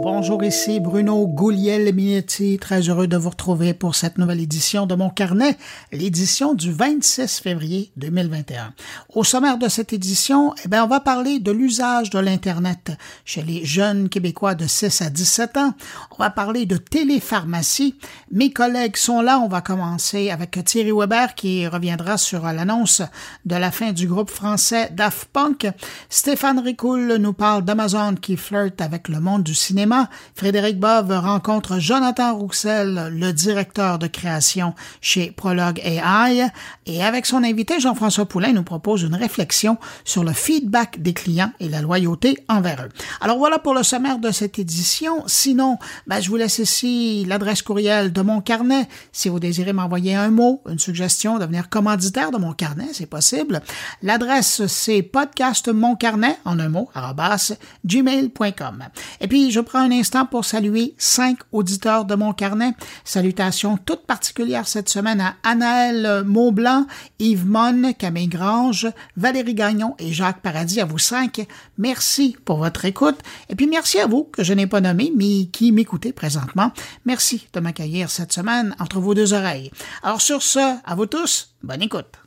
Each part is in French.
Bonjour, ici Bruno Gouliel-Minetti. Très heureux de vous retrouver pour cette nouvelle édition de mon carnet, l'édition du 26 février 2021. Au sommaire de cette édition, eh bien, on va parler de l'usage de l'Internet chez les jeunes Québécois de 6 à 17 ans. On va parler de télépharmacie. Mes collègues sont là. On va commencer avec Thierry Weber qui reviendra sur l'annonce de la fin du groupe français Daft Punk. Stéphane Ricoul nous parle d'Amazon qui flirte avec le monde du cinéma Frédéric Bove rencontre Jonathan Roussel, le directeur de création chez Prologue AI, et avec son invité Jean-François Poulain nous propose une réflexion sur le feedback des clients et la loyauté envers eux. Alors voilà pour le sommaire de cette édition. Sinon, ben, je vous laisse ici l'adresse courriel de mon carnet. Si vous désirez m'envoyer un mot, une suggestion, devenir commanditaire de mon carnet, c'est possible. L'adresse, c'est podcastmoncarnet, en un mot, gmail.com. Et puis, je prends un instant pour saluer cinq auditeurs de mon carnet. Salutations toutes particulières cette semaine à Anaël Maublanc, Yves Mon, Camille Grange, Valérie Gagnon et Jacques Paradis. À vous cinq, merci pour votre écoute. Et puis merci à vous que je n'ai pas nommé, mais qui m'écoutez présentement. Merci de m'accueillir cette semaine entre vos deux oreilles. Alors sur ce, à vous tous, bonne écoute.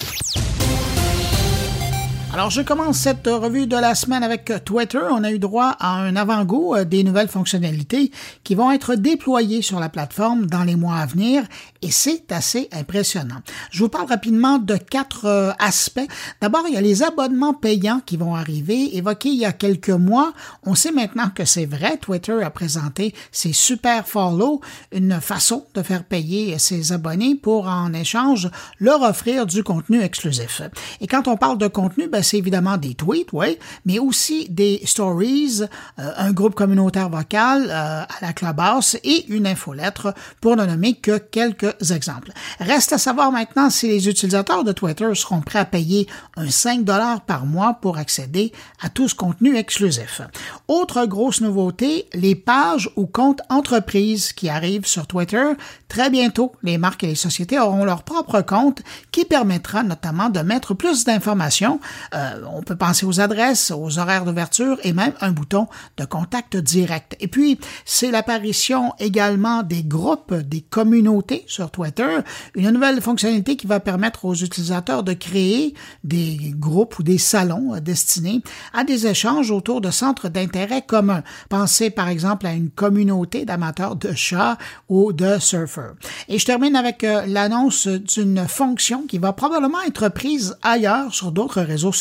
Alors, je commence cette revue de la semaine avec Twitter. On a eu droit à un avant-goût euh, des nouvelles fonctionnalités qui vont être déployées sur la plateforme dans les mois à venir et c'est assez impressionnant. Je vous parle rapidement de quatre euh, aspects. D'abord, il y a les abonnements payants qui vont arriver, évoqués il y a quelques mois. On sait maintenant que c'est vrai. Twitter a présenté ses super follow, une façon de faire payer ses abonnés pour en échange leur offrir du contenu exclusif. Et quand on parle de contenu, ben, c'est évidemment des tweets, oui, mais aussi des stories, euh, un groupe communautaire vocal euh, à la Clubhouse et une infolettre, pour ne nommer que quelques exemples. Reste à savoir maintenant si les utilisateurs de Twitter seront prêts à payer un 5 dollars par mois pour accéder à tout ce contenu exclusif. Autre grosse nouveauté, les pages ou comptes entreprises qui arrivent sur Twitter. Très bientôt, les marques et les sociétés auront leur propre compte qui permettra notamment de mettre plus d'informations euh, on peut penser aux adresses, aux horaires d'ouverture et même un bouton de contact direct. Et puis, c'est l'apparition également des groupes, des communautés sur Twitter, une nouvelle fonctionnalité qui va permettre aux utilisateurs de créer des groupes ou des salons destinés à des échanges autour de centres d'intérêt communs. Pensez par exemple à une communauté d'amateurs de chats ou de surfeurs. Et je termine avec euh, l'annonce d'une fonction qui va probablement être prise ailleurs sur d'autres réseaux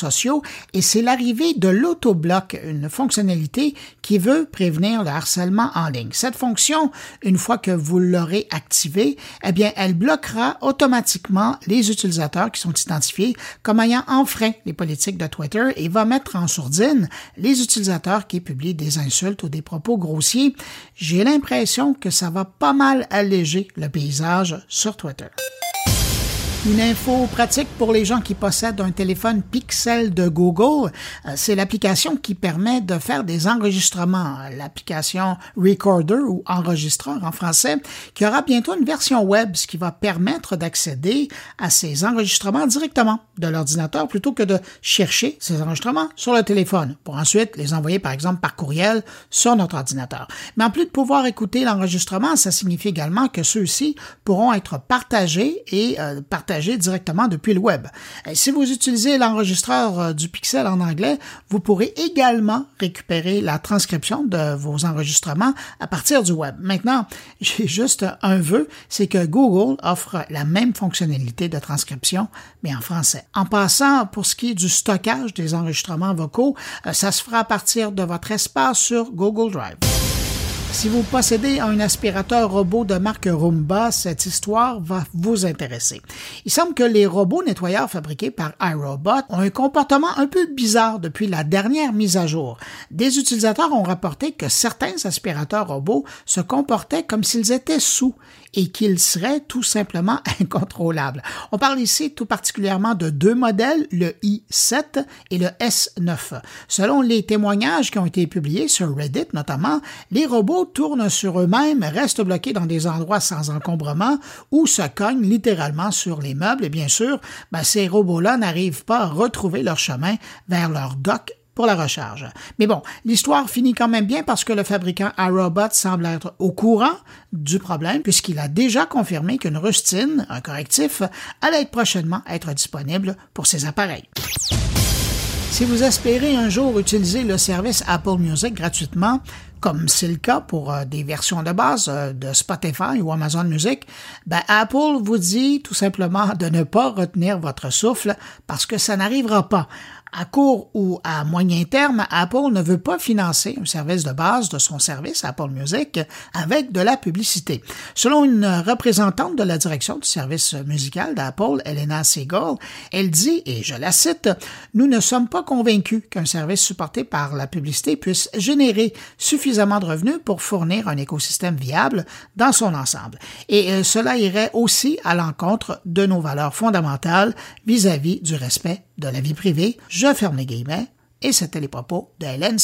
et c'est l'arrivée de l'autobloc, une fonctionnalité qui veut prévenir le harcèlement en ligne. Cette fonction, une fois que vous l'aurez activée, eh bien, elle bloquera automatiquement les utilisateurs qui sont identifiés comme ayant enfreint les politiques de Twitter et va mettre en sourdine les utilisateurs qui publient des insultes ou des propos grossiers. J'ai l'impression que ça va pas mal alléger le paysage sur Twitter. Une info pratique pour les gens qui possèdent un téléphone Pixel de Google, euh, c'est l'application qui permet de faire des enregistrements, l'application Recorder ou enregistreur en français, qui aura bientôt une version web, ce qui va permettre d'accéder à ces enregistrements directement de l'ordinateur plutôt que de chercher ces enregistrements sur le téléphone pour ensuite les envoyer par exemple par courriel sur notre ordinateur. Mais en plus de pouvoir écouter l'enregistrement, ça signifie également que ceux-ci pourront être partagés et euh, partagés directement depuis le web. si vous utilisez l'enregistreur euh, du Pixel en anglais, vous pourrez également récupérer la transcription de vos enregistrements à partir du web. Maintenant, j'ai juste un vœu, c'est que Google offre la même fonctionnalité de transcription, mais en français. En passant, pour ce qui est du stockage des enregistrements vocaux, euh, ça se fera à partir de votre espace sur Google Drive. Si vous possédez un aspirateur robot de marque Roomba, cette histoire va vous intéresser. Il semble que les robots nettoyeurs fabriqués par iRobot ont un comportement un peu bizarre depuis la dernière mise à jour. Des utilisateurs ont rapporté que certains aspirateurs robots se comportaient comme s'ils étaient sous et qu'ils seraient tout simplement incontrôlables. On parle ici tout particulièrement de deux modèles, le i7 et le S9. Selon les témoignages qui ont été publiés sur Reddit notamment, les robots tournent sur eux-mêmes, restent bloqués dans des endroits sans encombrement ou se cognent littéralement sur les meubles bien sûr, ben, ces robots-là n'arrivent pas à retrouver leur chemin vers leur dock pour la recharge. Mais bon, l'histoire finit quand même bien parce que le fabricant iRobot semble être au courant du problème puisqu'il a déjà confirmé qu'une rustine, un correctif, allait prochainement être disponible pour ces appareils. Si vous espérez un jour utiliser le service Apple Music gratuitement, comme c'est le cas pour euh, des versions de base euh, de Spotify ou Amazon Music, ben Apple vous dit tout simplement de ne pas retenir votre souffle parce que ça n'arrivera pas à court ou à moyen terme, Apple ne veut pas financer un service de base de son service Apple Music avec de la publicité. Selon une représentante de la direction du service musical d'Apple, Elena Segal, elle dit, et je la cite, Nous ne sommes pas convaincus qu'un service supporté par la publicité puisse générer suffisamment de revenus pour fournir un écosystème viable dans son ensemble. Et euh, cela irait aussi à l'encontre de nos valeurs fondamentales vis-à-vis -vis du respect de la vie privée, je ferme les guillemets, et c'était les propos de Hélène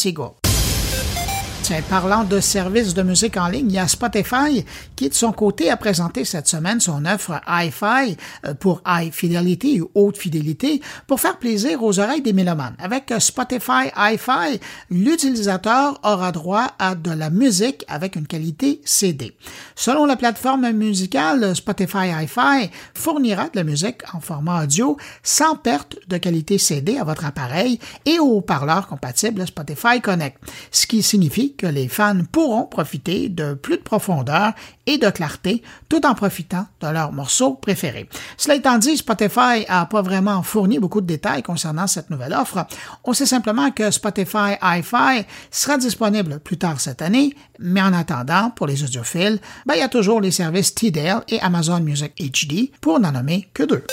Segal parlant de services de musique en ligne, il y a Spotify qui, de son côté, a présenté cette semaine son offre Hi-Fi euh, pour High Fidelity ou Haute Fidélité pour faire plaisir aux oreilles des mélomanes. Avec Spotify Hi-Fi, l'utilisateur aura droit à de la musique avec une qualité CD. Selon la plateforme musicale, Spotify Hi-Fi fournira de la musique en format audio sans perte de qualité CD à votre appareil et aux haut-parleurs compatibles Spotify Connect, ce qui signifie que les fans pourront profiter de plus de profondeur et de clarté tout en profitant de leurs morceaux préférés. Cela étant dit, Spotify n'a pas vraiment fourni beaucoup de détails concernant cette nouvelle offre. On sait simplement que Spotify Hi-Fi sera disponible plus tard cette année, mais en attendant, pour les audiophiles, ben, il y a toujours les services Tidal et Amazon Music HD pour n'en nommer que deux.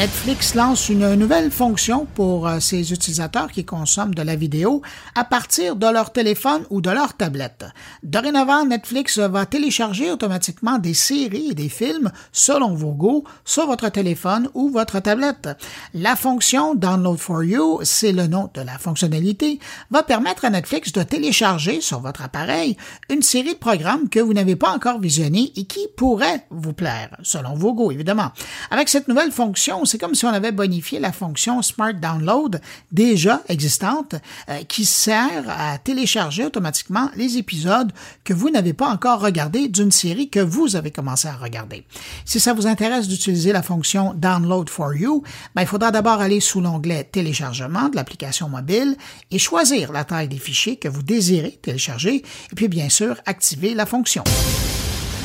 Netflix lance une nouvelle fonction pour euh, ses utilisateurs qui consomment de la vidéo à partir de leur téléphone ou de leur tablette. Dorénavant, Netflix va télécharger automatiquement des séries et des films selon vos goûts sur votre téléphone ou votre tablette. La fonction Download for You, c'est le nom de la fonctionnalité, va permettre à Netflix de télécharger sur votre appareil une série de programmes que vous n'avez pas encore visionnés et qui pourraient vous plaire, selon vos goûts évidemment. Avec cette nouvelle fonction, c'est comme si on avait bonifié la fonction Smart Download déjà existante euh, qui sert à télécharger automatiquement les épisodes que vous n'avez pas encore regardés d'une série que vous avez commencé à regarder. Si ça vous intéresse d'utiliser la fonction Download for You, ben, il faudra d'abord aller sous l'onglet Téléchargement de l'application mobile et choisir la taille des fichiers que vous désirez télécharger et puis bien sûr activer la fonction.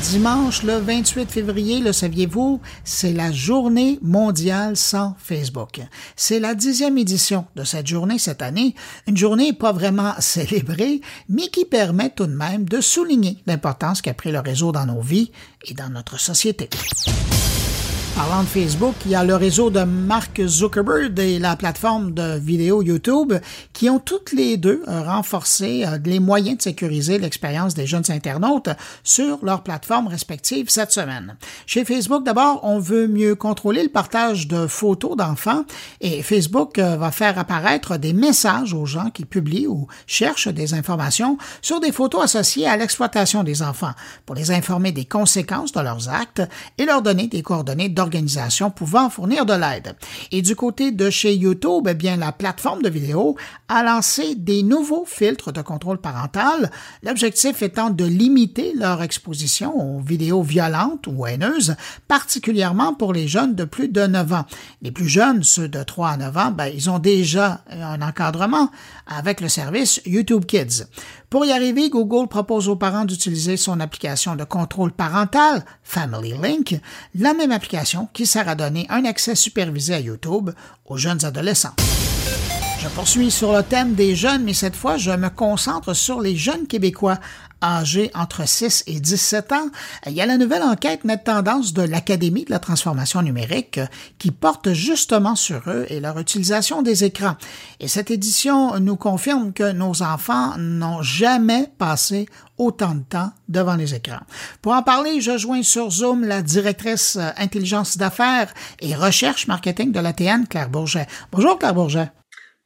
Dimanche, le 28 février, le saviez-vous, c'est la journée mondiale sans Facebook. C'est la dixième édition de cette journée cette année, une journée pas vraiment célébrée, mais qui permet tout de même de souligner l'importance qu'a pris le réseau dans nos vies et dans notre société. Parlant de Facebook, il y a le réseau de Mark Zuckerberg et la plateforme de vidéo YouTube qui ont toutes les deux renforcé euh, les moyens de sécuriser l'expérience des jeunes internautes sur leurs plateformes respectives cette semaine. Chez Facebook, d'abord, on veut mieux contrôler le partage de photos d'enfants et Facebook euh, va faire apparaître des messages aux gens qui publient ou cherchent des informations sur des photos associées à l'exploitation des enfants pour les informer des conséquences de leurs actes et leur donner des coordonnées pouvant fournir de l'aide. Et du côté de chez YouTube, eh bien, la plateforme de vidéo a lancé des nouveaux filtres de contrôle parental, l'objectif étant de limiter leur exposition aux vidéos violentes ou haineuses, particulièrement pour les jeunes de plus de 9 ans. Les plus jeunes, ceux de 3 à 9 ans, ben, ils ont déjà un encadrement avec le service YouTube Kids. Pour y arriver, Google propose aux parents d'utiliser son application de contrôle parental, Family Link, la même application qui sert à donner un accès supervisé à YouTube aux jeunes adolescents. Je poursuis sur le thème des jeunes, mais cette fois, je me concentre sur les jeunes Québécois âgés entre 6 et 17 ans. Il y a la nouvelle enquête Net Tendance de l'Académie de la transformation numérique qui porte justement sur eux et leur utilisation des écrans. Et cette édition nous confirme que nos enfants n'ont jamais passé autant de temps devant les écrans. Pour en parler, je joins sur Zoom la directrice intelligence d'affaires et recherche marketing de l'ATN, Claire Bourget. Bonjour Claire Bourget.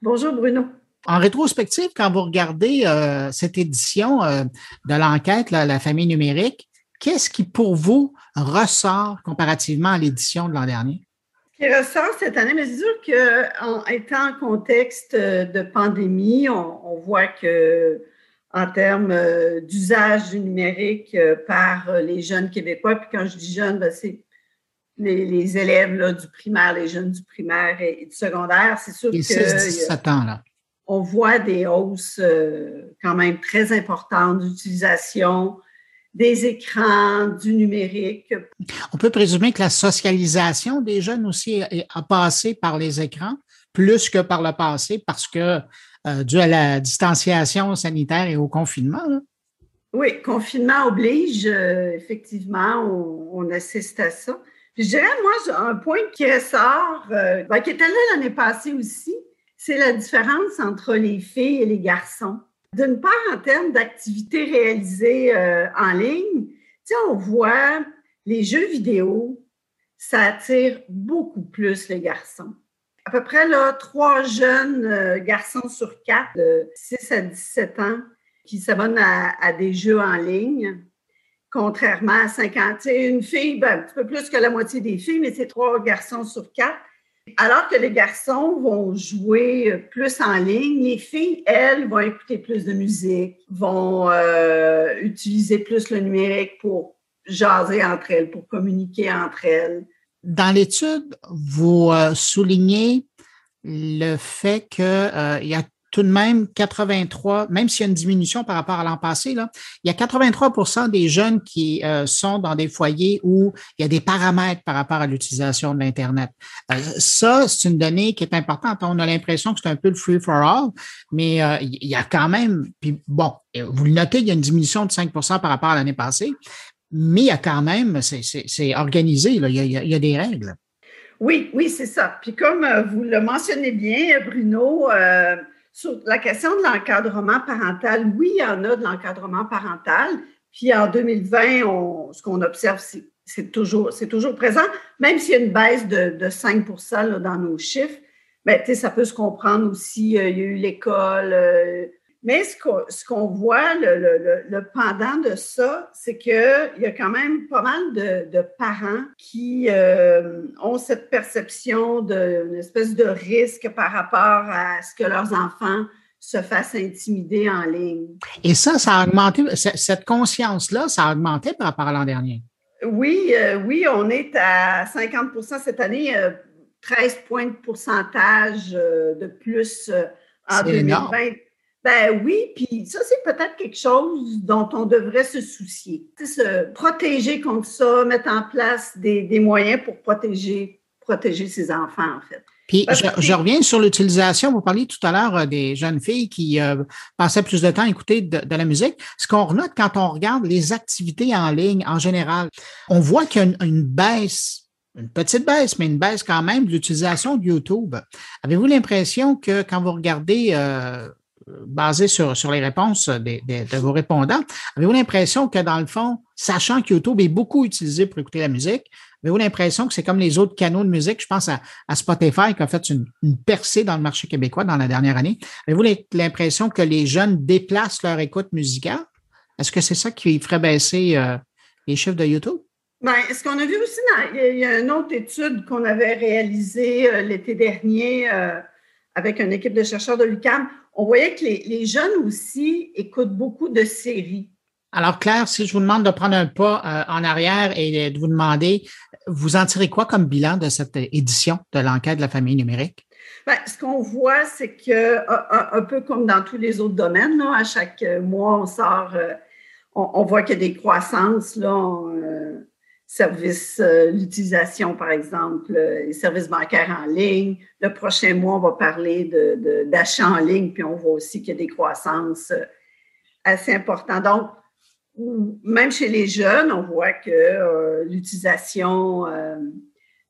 Bonjour Bruno. En rétrospective, quand vous regardez euh, cette édition euh, de l'enquête, la famille numérique, qu'est-ce qui pour vous ressort comparativement à l'édition de l'an dernier? qui ressort cette année, mais c'est sûr qu'en étant en contexte de pandémie, on, voit que en termes euh, d'usage du numérique euh, par euh, les jeunes Québécois, puis quand je dis jeunes, ben, c'est les, élèves là, du primaire, les jeunes du primaire et, du secondaire, c'est sûr que ans, là. On voit des hausses quand même très importantes d'utilisation des écrans, du numérique. On peut présumer que la socialisation des jeunes aussi a passé par les écrans plus que par le passé parce que euh, dû à la distanciation sanitaire et au confinement. Oui, confinement oblige, euh, effectivement, on, assiste à ça. je dirais, moi, un point qui ressort, euh, ben, qui était là l'année passée aussi, c'est la différence entre les filles et les garçons. D'une part, en termes d'activités réalisées euh, en ligne, on voit les jeux vidéo, ça attire beaucoup plus les garçons. À peu près là, trois jeunes euh, garçons sur quatre de 6 à 17 ans qui s'abonnent à, des jeux en ligne, contrairement à 50. Une fille, ben, un petit peu plus que la moitié des filles, mais c'est trois garçons sur quatre alors que les garçons vont jouer plus en ligne, les filles, elles, vont écouter plus de musique, vont euh, utiliser plus le numérique pour jaser entre elles, pour communiquer entre elles. Dans l'étude, vous euh, soulignez le fait qu'il euh, y a tout de même 83, même s'il y a une diminution par rapport à l'an passé, là, il y a 83% des jeunes qui euh, sont dans des foyers où il y a des paramètres par rapport à l'utilisation de l'Internet. Euh, ça, c'est une donnée qui est importante. On a l'impression que c'est un peu le free for all, mais euh, il y a quand même, puis bon, vous le notez, il y a une diminution de 5% par rapport à l'année passée, mais il y a quand même, c'est organisé, là, il, y a, il y a des règles. Oui, oui, c'est ça. Puis comme vous le mentionnez bien, Bruno, sur la question de l'encadrement parental, oui, il y en a de l'encadrement parental. Puis en 2020, ce qu'on observe, c'est toujours, toujours présent, même s'il y a une baisse de, 5% dans nos chiffres. Mais ben, ça peut se comprendre aussi. Euh, il y a eu l'école, euh, mais ce qu'on voit, le, pendant de ça, c'est qu'il y a quand même pas mal de, parents qui euh, ont cette perception d'une espèce de risque par rapport à ce que leurs enfants se fassent intimider en ligne. Et ça, ça a augmenté, cette conscience-là, ça a augmenté par rapport à l'an dernier. Oui, euh, oui, on est à 50% cette année, 13 euh, points de pourcentage de plus en 2020. Ben oui, puis ça, c'est peut-être quelque chose dont on devrait se soucier. Se protéger contre ça, mettre en place des, moyens pour protéger, protéger ses enfants, en fait. Puis je, reviens sur l'utilisation. Vous parliez tout à l'heure euh, des jeunes filles qui euh, passaient plus de temps à écouter de, la musique. Ce qu'on note quand on regarde les activités en ligne en général, on voit qu'il y a une, baisse une petite baisse, mais une baisse quand même de l'utilisation de YouTube. Avez-vous l'impression que quand vous regardez euh, basé sur, sur les réponses de vos répondants, avez-vous l'impression que dans le fond, sachant que YouTube est beaucoup utilisé pour écouter la musique, avez-vous l'impression que c'est comme les autres canaux de musique? Je pense à, Spotify qui a fait une, percée dans le marché québécois dans la dernière année? Avez-vous l'impression que les jeunes déplacent leur écoute musicale? Est-ce que c'est ça qui ferait baisser euh, les chiffres de YouTube? Bien, ce qu'on a vu aussi, il y a une autre étude qu'on avait réalisée euh, l'été dernier euh, avec une équipe de chercheurs de l'UQAM on voyait que les, jeunes aussi écoutent beaucoup de séries. Alors, Claire, si je vous demande de prendre un pas euh, en arrière et de vous demander, vous en tirez quoi comme bilan de cette édition de l'enquête de la famille numérique? Bien, ce qu'on voit, c'est que, un, peu comme dans tous les autres domaines, là, à chaque mois, on sort, euh, on, voit qu'il y a des croissances. Là, euh, services, euh, l'utilisation, par exemple, euh, les services bancaires en ligne. Le prochain mois, on va parler d'achats de, en ligne, puis on voit aussi qu'il y a des croissances euh, assez importantes. Donc, même chez les jeunes, on voit que l'utilisation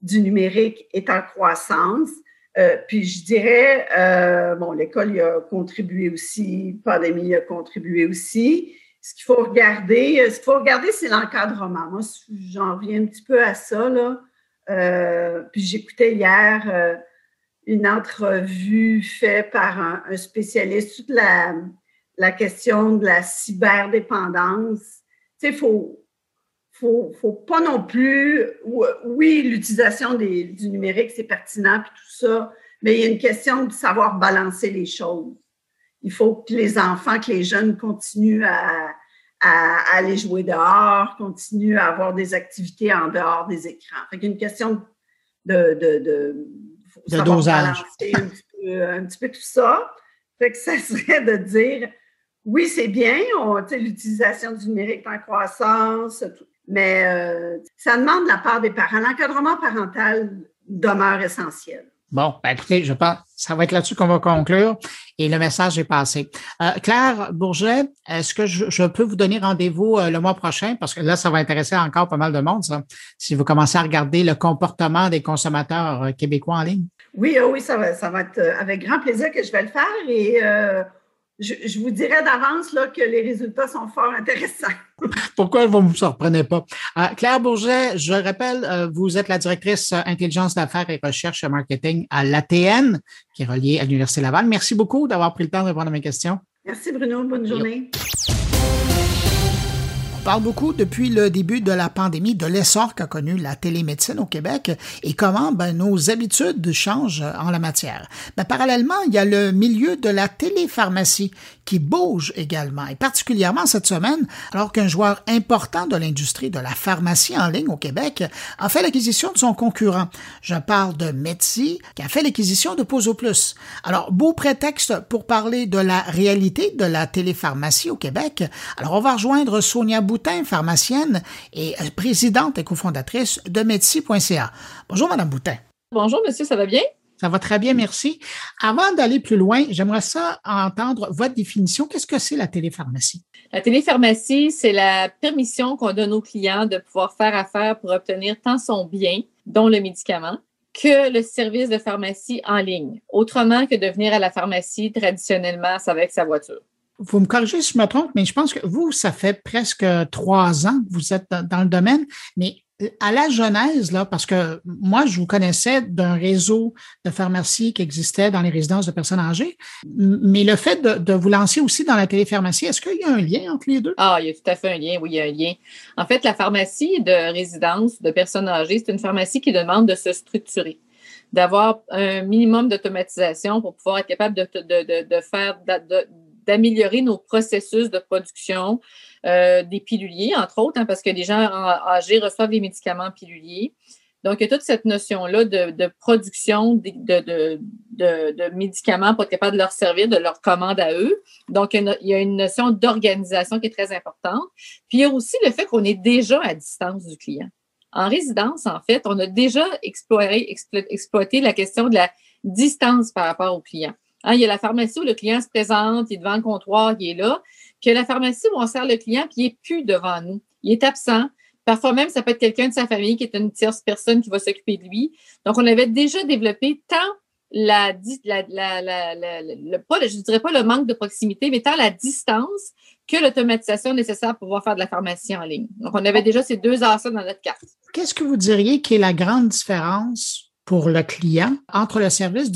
du numérique est en croissance. puis je dirais, bon, l'école y a contribué aussi, pandémie a contribué aussi ce qu'il faut regarder, euh, ce qu'il faut regarder, c'est l'encadrement. Moi, j'en reviens un petit peu à ça. Là. Euh, puis j'écoutais hier euh, une entrevue faite par un, spécialiste sur la, la, question de la cyberdépendance. Tu sais, il faut, faut, faut pas non plus. Oui, l'utilisation du numérique, c'est pertinent, puis tout ça, mais il y a une question de savoir balancer les choses. Il faut que les enfants, que les jeunes continuent à, aller jouer dehors, continuent à avoir des activités en dehors des écrans. Fait qu'il y a une question de, de, de, de dosage. Un petit, peu, tout ça. Fait que ça serait de dire oui, c'est bien, l'utilisation du numérique en croissance, mais euh, ça demande de la part des parents. L'encadrement parental demeure essentiel. Bon, ben écoutez, je pense ça va être là-dessus qu'on va conclure et le message est passé. Euh, Claire Bourget, est-ce que je, peux vous donner rendez-vous euh, le mois prochain? Parce que là, ça va intéresser encore pas mal de monde, ça, si vous commencez à regarder le comportement des consommateurs québécois en ligne. Oui, oh oui, ça va, ça va être avec grand plaisir que je vais le faire et je, vous dirais d'avance que les résultats sont fort intéressants. Pourquoi vous ne me surprenez pas? Euh, Claire Bourget, je rappelle, euh, vous êtes la directrice euh, intelligence d'affaires et recherche marketing à l'ATN, qui est reliée à l'Université Laval. Merci beaucoup d'avoir pris le temps de répondre à mes questions. Merci Bruno. Bonne journée parle beaucoup depuis le début de la pandémie de l'essor qu'a connu la télémédecine au Québec et comment ben, nos habitudes changent en la matière. Ben, parallèlement, il y a le milieu de la télépharmacie qui bouge également, et particulièrement cette semaine, alors qu'un joueur important de l'industrie de la pharmacie en ligne au Québec a fait l'acquisition de son concurrent. Je parle de Metsi, qui a fait l'acquisition de Poso Plus. Alors, beau prétexte pour parler de la réalité de la télépharmacie au Québec. Alors, on va rejoindre Sonia Boutin, pharmacienne et présidente et cofondatrice de Metsi.ca. Bonjour, Madame Boutin. Bonjour, monsieur, ça va bien? Ça va très bien, merci. Avant d'aller plus loin, j'aimerais ça entendre votre définition. Qu'est-ce que c'est la télépharmacie? La télépharmacie, c'est la permission qu'on donne aux clients de pouvoir faire affaire pour obtenir tant son bien, dont le médicament, que le service de pharmacie en ligne. Autrement que de venir à la pharmacie traditionnellement avec sa voiture. Vous me corrigez si je me trompe, mais je pense que vous, ça fait presque trois ans que vous êtes dans le domaine, mais à la genèse, là, parce que moi, je vous connaissais d'un réseau de pharmacies qui existait dans les résidences de personnes âgées, mais le fait de, vous lancer aussi dans la télépharmacie, est-ce qu'il y a un lien entre les deux? Ah, il y a tout à fait un lien, oui, il y a un lien. En fait, la pharmacie de résidence de personnes âgées, c'est une pharmacie qui demande de se structurer d'avoir un minimum d'automatisation pour pouvoir être capable de, de, de faire, d'améliorer nos processus de production, euh, des piluliers, entre autres, hein, parce que les gens âgés reçoivent des médicaments piluliers. Donc, il y a toute cette notion-là de, production de, médicaments pour être capable de leur servir, de leur commande à eux. Donc, il y a une notion d'organisation qui est très importante. Puis, il y a aussi le fait qu'on est déjà à distance du client. En résidence, en fait, on a déjà exploré, exploité la question de la distance par rapport au client. Hein, il y a la pharmacie où le client se présente, il est devant le comptoir, il est là que la pharmacie où on sert le client, puis il n'est plus devant nous. Il est absent. Parfois même, ça peut être quelqu'un de sa famille qui est une tierce personne qui va s'occuper de lui. Donc, on avait déjà développé tant la, la, la, le, pas, je dirais pas le manque de proximité, mais tant la distance que l'automatisation nécessaire pour pouvoir faire de la pharmacie en ligne. Donc, on avait déjà ces deux assets dans notre carte. Qu'est-ce que vous diriez qui est la grande différence pour le client entre le service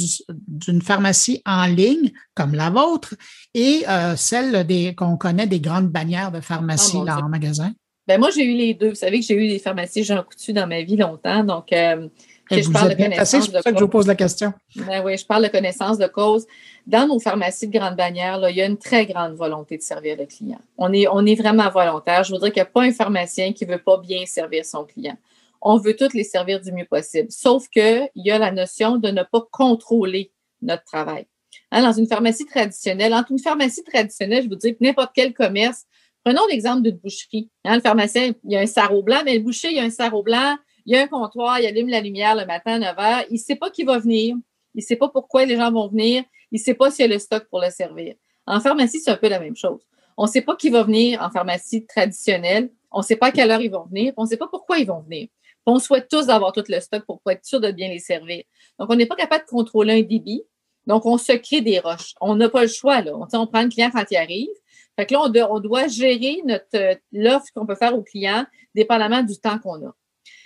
d'une pharmacie en ligne comme la vôtre et euh, celle des qu'on connaît des grandes bannières de pharmacie oh en magasin? Ben moi, j'ai eu les deux. Vous savez que j'ai eu des pharmacies Jean Coutu dans ma vie longtemps. Donc, euh, je parle de connaissance C'est pour ça que je vous pose la question. Ben oui, je parle de connaissance de cause. Dans nos pharmacies de grande bannière, là, il y a une très grande volonté de servir le client. On est, on est vraiment volontaire. Je voudrais qu'il n'y a pas un pharmacien qui ne veut pas bien servir son client on veut toutes les servir du mieux possible. Sauf qu'il y a la notion de ne pas contrôler notre travail. Hein, dans une pharmacie traditionnelle, entre une pharmacie traditionnelle, je vous dis, n'importe quel commerce, prenons l'exemple d'une boucherie. Hein, le pharmacien, il y a un sarreau blanc, mais le boucher, il y a un sarreau blanc, il y a un comptoir, il allume la lumière le matin à 9 h. Il ne sait pas qui va venir. Il ne sait pas pourquoi les gens vont venir. Il ne sait pas s'il y a le stock pour le servir. En pharmacie, c'est un peu la même chose. On ne sait pas qui va venir en pharmacie traditionnelle. On ne sait pas à quelle heure ils vont venir. On ne sait pas pourquoi ils vont venir. On souhaite tous avoir tout le stock pour, être sûr de bien les servir. Donc, on n'est pas capable de contrôler un débit. Donc, on se crée des roches. On n'a pas le choix, là. On, on prend le client quand il arrive. Fait que là, on, doit gérer notre l'offre qu'on peut faire au client dépendamment du temps qu'on a.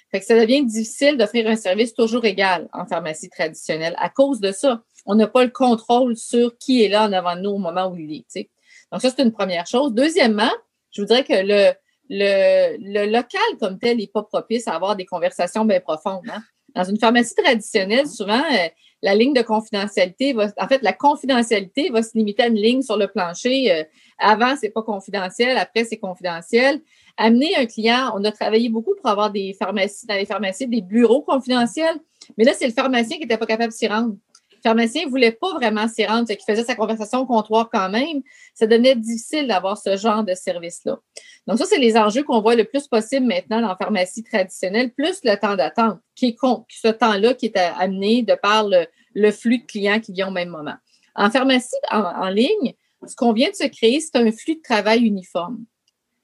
Fait que ça devient difficile d'offrir un service toujours égal en pharmacie traditionnelle à cause de ça. On n'a pas le contrôle sur qui est là en avant de nous au moment où il est. Donc, ça, c'est une première chose. Deuxièmement, je voudrais que le, le, local comme tel n'est pas propice à avoir des conversations bien profondes. Hein. Dans une pharmacie traditionnelle, souvent, euh, la ligne de confidentialité va, en fait, la confidentialité va se limiter à une ligne sur le plancher. Euh, avant, c'est pas confidentiel, après, c'est confidentiel. Amener un client, on a travaillé beaucoup pour avoir des pharmacies, dans les pharmacies, des bureaux confidentiels, mais là, c'est le pharmacien qui n'était pas capable de s'y rendre pharmacien ne voulait pas vraiment s'y rendre, qui faisait sa conversation au comptoir quand même, ça devenait difficile d'avoir ce genre de service-là. Donc, ça, c'est les enjeux qu'on voit le plus possible maintenant dans la pharmacie traditionnelle, plus le temps d'attente, qui est ce temps-là qui est amené de par le, flux de clients qui vient au même moment. En pharmacie en, ligne, ce qu'on vient de se créer, c'est un flux de travail uniforme.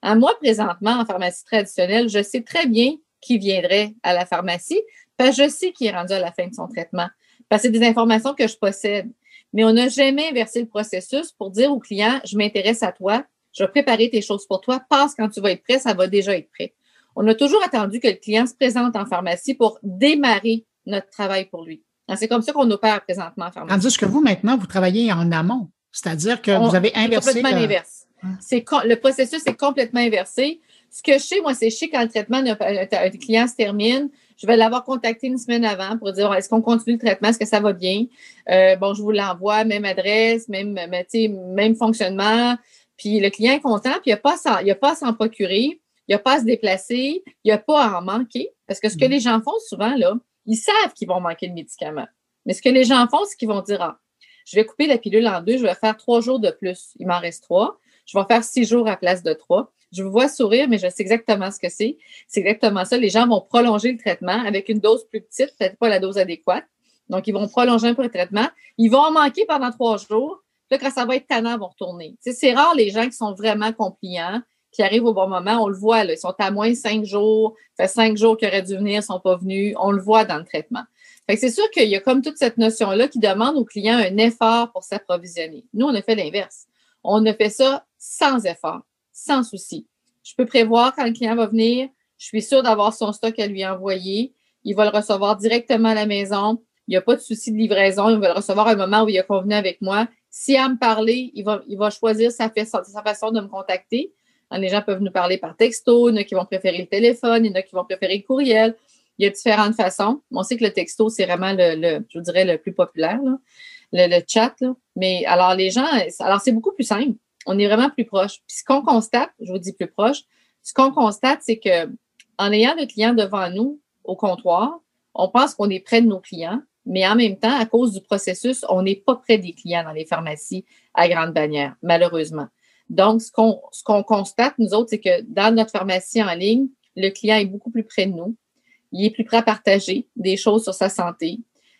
À moi, présentement, en pharmacie traditionnelle, je sais très bien qui viendrait à la pharmacie, parce que je sais qui est rendu à la fin de son traitement. Parce que c'est des informations que je possède. Mais on n'a jamais inversé le processus pour dire au client, je m'intéresse à toi, je vais préparer tes choses pour toi, passe quand tu vas être prêt, ça va déjà être prêt. On a toujours attendu que le client se présente en pharmacie pour démarrer notre travail pour lui. C'est comme ça qu'on opère présentement en pharmacie. Tandis que vous, maintenant, vous travaillez en amont, c'est-à-dire que vous avez inversé. Complètement inverse. C'est le processus est complètement inversé. Ce que je sais, moi, c'est je quand le traitement d'un client se termine, je vais l'avoir contacté une semaine avant pour dire est-ce qu'on continue le traitement, est-ce que ça va bien? Euh, bon, je vous l'envoie, même adresse, même, même fonctionnement. Puis le client est content, puis il n'y a, pas a pas à s'en procurer, il n'y a pas à se déplacer, il n'y a pas à en manquer. Parce que ce que mm. les gens font souvent, là, ils savent qu'ils vont manquer le médicament. Mais ce que les gens font, c'est qu'ils vont dire Ah, je vais couper la pilule en deux, je vais faire trois jours de plus. Il m'en reste trois. Je vais faire six jours à place de trois. Je vous vois sourire, mais je sais exactement ce que c'est. C'est exactement ça. Les gens vont prolonger le traitement avec une dose plus petite, peut-être pas la dose adéquate. Donc, ils vont prolonger un peu le traitement. Ils vont en manquer pendant trois jours. Là, quand ça va être tannant, ils vont retourner. c'est rare les gens qui sont vraiment compliants, qui arrivent au bon moment. On le voit, ils sont à moins cinq jours. Ça fait cinq jours qu'ils auraient dû venir, ils ne sont pas venus. On le voit dans le traitement. c'est sûr qu'il y a comme toute cette notion-là qui demande au client un effort pour s'approvisionner. Nous, on a fait l'inverse. On a fait ça sans effort sans souci. Je peux prévoir quand le client va venir. Je suis sûre d'avoir son stock à lui envoyer. Il va le recevoir directement à la maison. Il n'y a pas de souci de livraison. Il va le recevoir à un moment où il a convenu avec moi. S'il a à me parler, il va, choisir sa, façon de me contacter. Les gens peuvent nous parler par texto, il y en a qui vont préférer le téléphone, il y en a qui vont préférer le courriel. Il y a différentes façons. On sait que le texto, c'est vraiment le, je dirais, le plus populaire, le, chat. Mais alors, les gens, alors c'est beaucoup plus simple on est vraiment plus proche. Puis ce qu'on constate, je vous dis plus proche, ce qu'on constate, c'est que en ayant le client devant nous au comptoir, on pense qu'on est près de nos clients, mais en même temps, à cause du processus, on n'est pas près des clients dans les pharmacies à grande bannière, malheureusement. Donc, ce qu'on, ce qu'on constate, nous autres, c'est que dans notre pharmacie en ligne, le client est beaucoup plus près de nous. Il est plus prêt à partager des choses sur sa santé.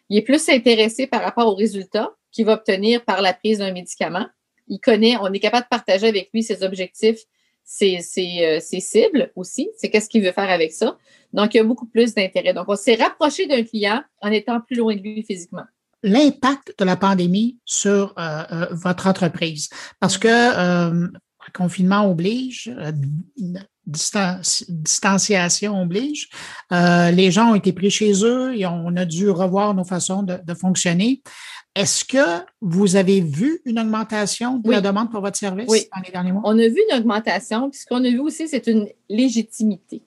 Il est plus intéressé par rapport aux résultats qu'il va obtenir par la prise d'un médicament il connaît, on est capable de partager avec lui ses objectifs, ses, euh, cibles aussi, c'est qu'est-ce qu'il veut faire avec ça. Donc, il y a beaucoup plus d'intérêt. Donc, on s'est rapproché d'un client en étant plus loin de lui physiquement l'impact de la pandémie sur euh, euh, votre entreprise. Parce que euh, confinement oblige, distanciation oblige. les gens ont été pris chez eux et on a dû revoir nos façons de fonctionner. Est-ce que vous avez vu une augmentation de la demande pour votre service dans les derniers mois? On a vu une augmentation, puis ce qu'on a vu aussi, c'est une légitimité.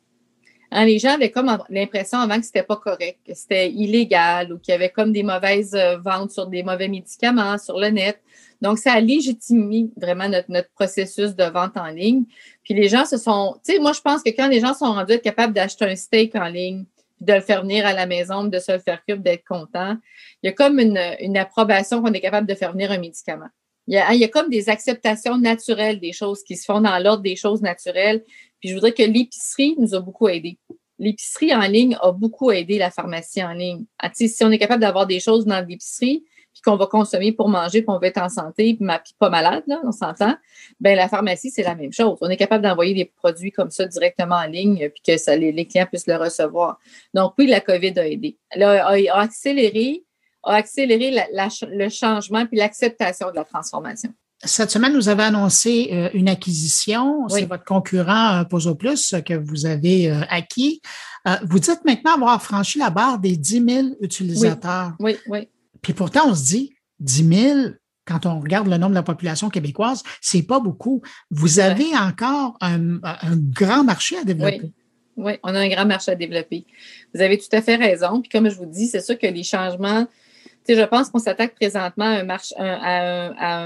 Hein, les gens avaient comme l'impression avant que c'était pas correct, que c'était illégal ou qu'il y avait comme des mauvaises euh, ventes sur des mauvais médicaments sur le net. Donc, ça a légitimé vraiment notre, notre processus de vente en ligne. Puis les gens se sont, tu sais, moi, je pense que quand les gens sont rendus capables d'acheter un steak en ligne, de le faire venir à la maison, de se le faire cuire, d'être content. Il y a comme une, approbation qu'on est capable de faire venir un médicament. Il y, a, comme des acceptations naturelles des choses qui se font dans l'ordre des choses naturelles. Puis je voudrais que l'épicerie nous a beaucoup aidé. L'épicerie en ligne a beaucoup aidé la pharmacie en ligne. Ah, si on est capable d'avoir des choses dans l'épicerie, qu'on va consommer pour manger, puis on va être en santé, puis, pas malade, là, on s'entend, ben la pharmacie, c'est la même chose. On est capable d'envoyer des produits comme ça directement en ligne, puis que ça, les, clients puissent le recevoir. Donc, oui, la COVID a aidé. Elle a, accéléré, a accéléré le changement puis l'acceptation de la transformation. Cette semaine, vous avez annoncé euh, une acquisition. C'est votre concurrent Poso Plus que vous avez euh, acquis. Euh, vous dites maintenant avoir franchi la barre des 10 000 utilisateurs. Oui, oui. Puis pourtant, on se dit 10 000, quand on regarde le nombre de la population québécoise, c'est pas beaucoup. Vous avez encore un, grand marché à développer. Oui. on a un grand marché à développer. Vous avez tout à fait raison. Puis comme je vous dis, c'est sûr que les changements, je pense qu'on s'attaque présentement à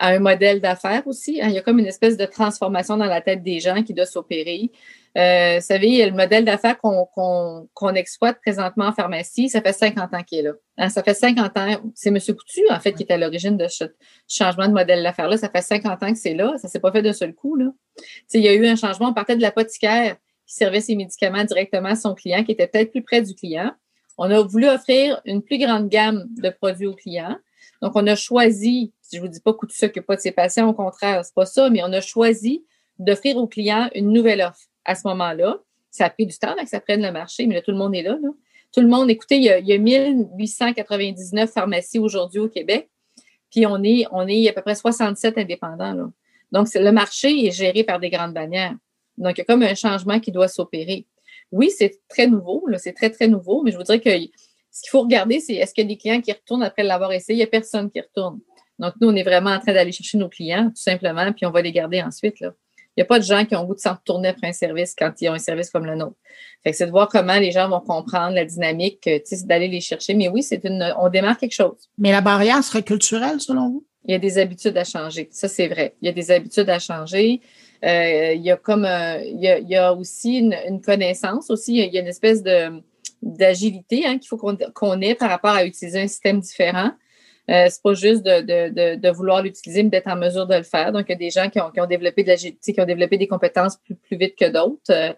un, modèle d'affaires aussi. Hein. Il y a comme une espèce de transformation dans la tête des gens qui doit s'opérer. Euh, vous savez, le modèle d'affaires qu'on exploite présentement en pharmacie, ça fait 50 ans qu'il est là. Hein, ça fait 50 ans, c'est M. Coutu, en fait, qui est à l'origine de ce changement de modèle d'affaires-là. Ça fait 50 ans que c'est là. Ça ne s'est pas fait d'un seul coup. Là. il y a eu un changement. On partait de l'apothicaire qui servait ses médicaments directement à son client, qui était peut-être plus près du client. On a voulu offrir une plus grande gamme de produits aux clients. Donc, on a choisi, je ne vous dis pas Coutu s'occupe pas de ses patients, au contraire, c'est pas ça, mais on a choisi d'offrir aux clients une nouvelle offre à ce moment-là. Ça a pris du temps que ça prenne le marché, mais là, tout le monde est là. Tout le monde, écoutez, il y a, il y a 1899 pharmacies aujourd'hui au Québec, puis on est, on est à peu près 67 indépendants. Là. Donc, le marché est géré par des grandes bannières. Donc, il y a comme un changement qui doit s'opérer. Oui, c'est très nouveau, c'est très, très nouveau, mais je vous dirais que ce qu'il faut regarder, c'est est-ce qu'il y a des clients qui retournent après l'avoir essayé? Il n'y a personne qui retourne. Donc, nous, on est vraiment en train d'aller chercher nos clients, tout simplement, puis on va les garder ensuite. Là. Il n'y a pas de gens qui ont goût de s'en retourner après un service quand ils ont un service comme le nôtre. Fait que c'est de voir comment les gens vont comprendre la dynamique, c'est d'aller les chercher. Mais oui, c'est une, on démarre quelque chose. Mais la barrière serait culturelle, selon vous? Il y a des habitudes à changer. Ça, c'est vrai. Il y a des habitudes à changer. Euh, il y a comme, euh, il, y a, aussi une, connaissance aussi. Il y a, une espèce d'agilité hein, qu'il faut qu'on, ait par rapport à utiliser un système différent. Euh, c'est pas juste de, vouloir l'utiliser, mais d'être en mesure de le faire. Donc, il y a des gens qui ont, développé de qui ont développé des compétences plus, vite que d'autres. Euh,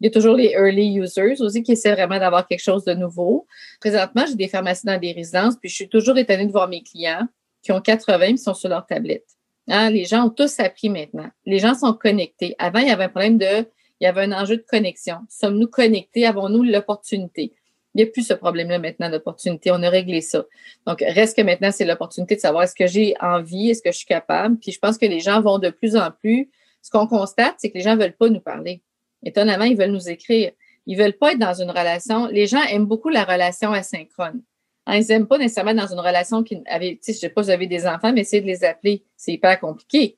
il y a toujours les early users aussi qui essaient vraiment d'avoir quelque chose de nouveau. Présentement, j'ai des pharmacies dans des résidences, puis je suis toujours étonnée de voir mes clients qui ont 80 qui sont sur leur tablette. Hein, les gens ont tous appris maintenant. Les gens sont connectés. Avant, il y avait un problème de, il y avait un enjeu de connexion. Sommes-nous connectés? Avons-nous l'opportunité? Il n'y a plus ce problème-là maintenant d'opportunité. On a réglé ça. Donc, reste que maintenant, c'est l'opportunité de savoir est-ce que j'ai envie, est-ce que je suis capable? Puis je pense que les gens vont de plus en plus. Ce qu'on constate, c'est que les gens ne veulent pas nous parler. Étonnamment, ils veulent nous écrire. Ils ne veulent pas être dans une relation. Les gens aiment beaucoup la relation asynchrone. Hein, ils n'aiment pas nécessairement dans une relation qui avait, tu sais, je sais pas, vous avez des enfants, mais essayez de les appeler. C'est hyper compliqué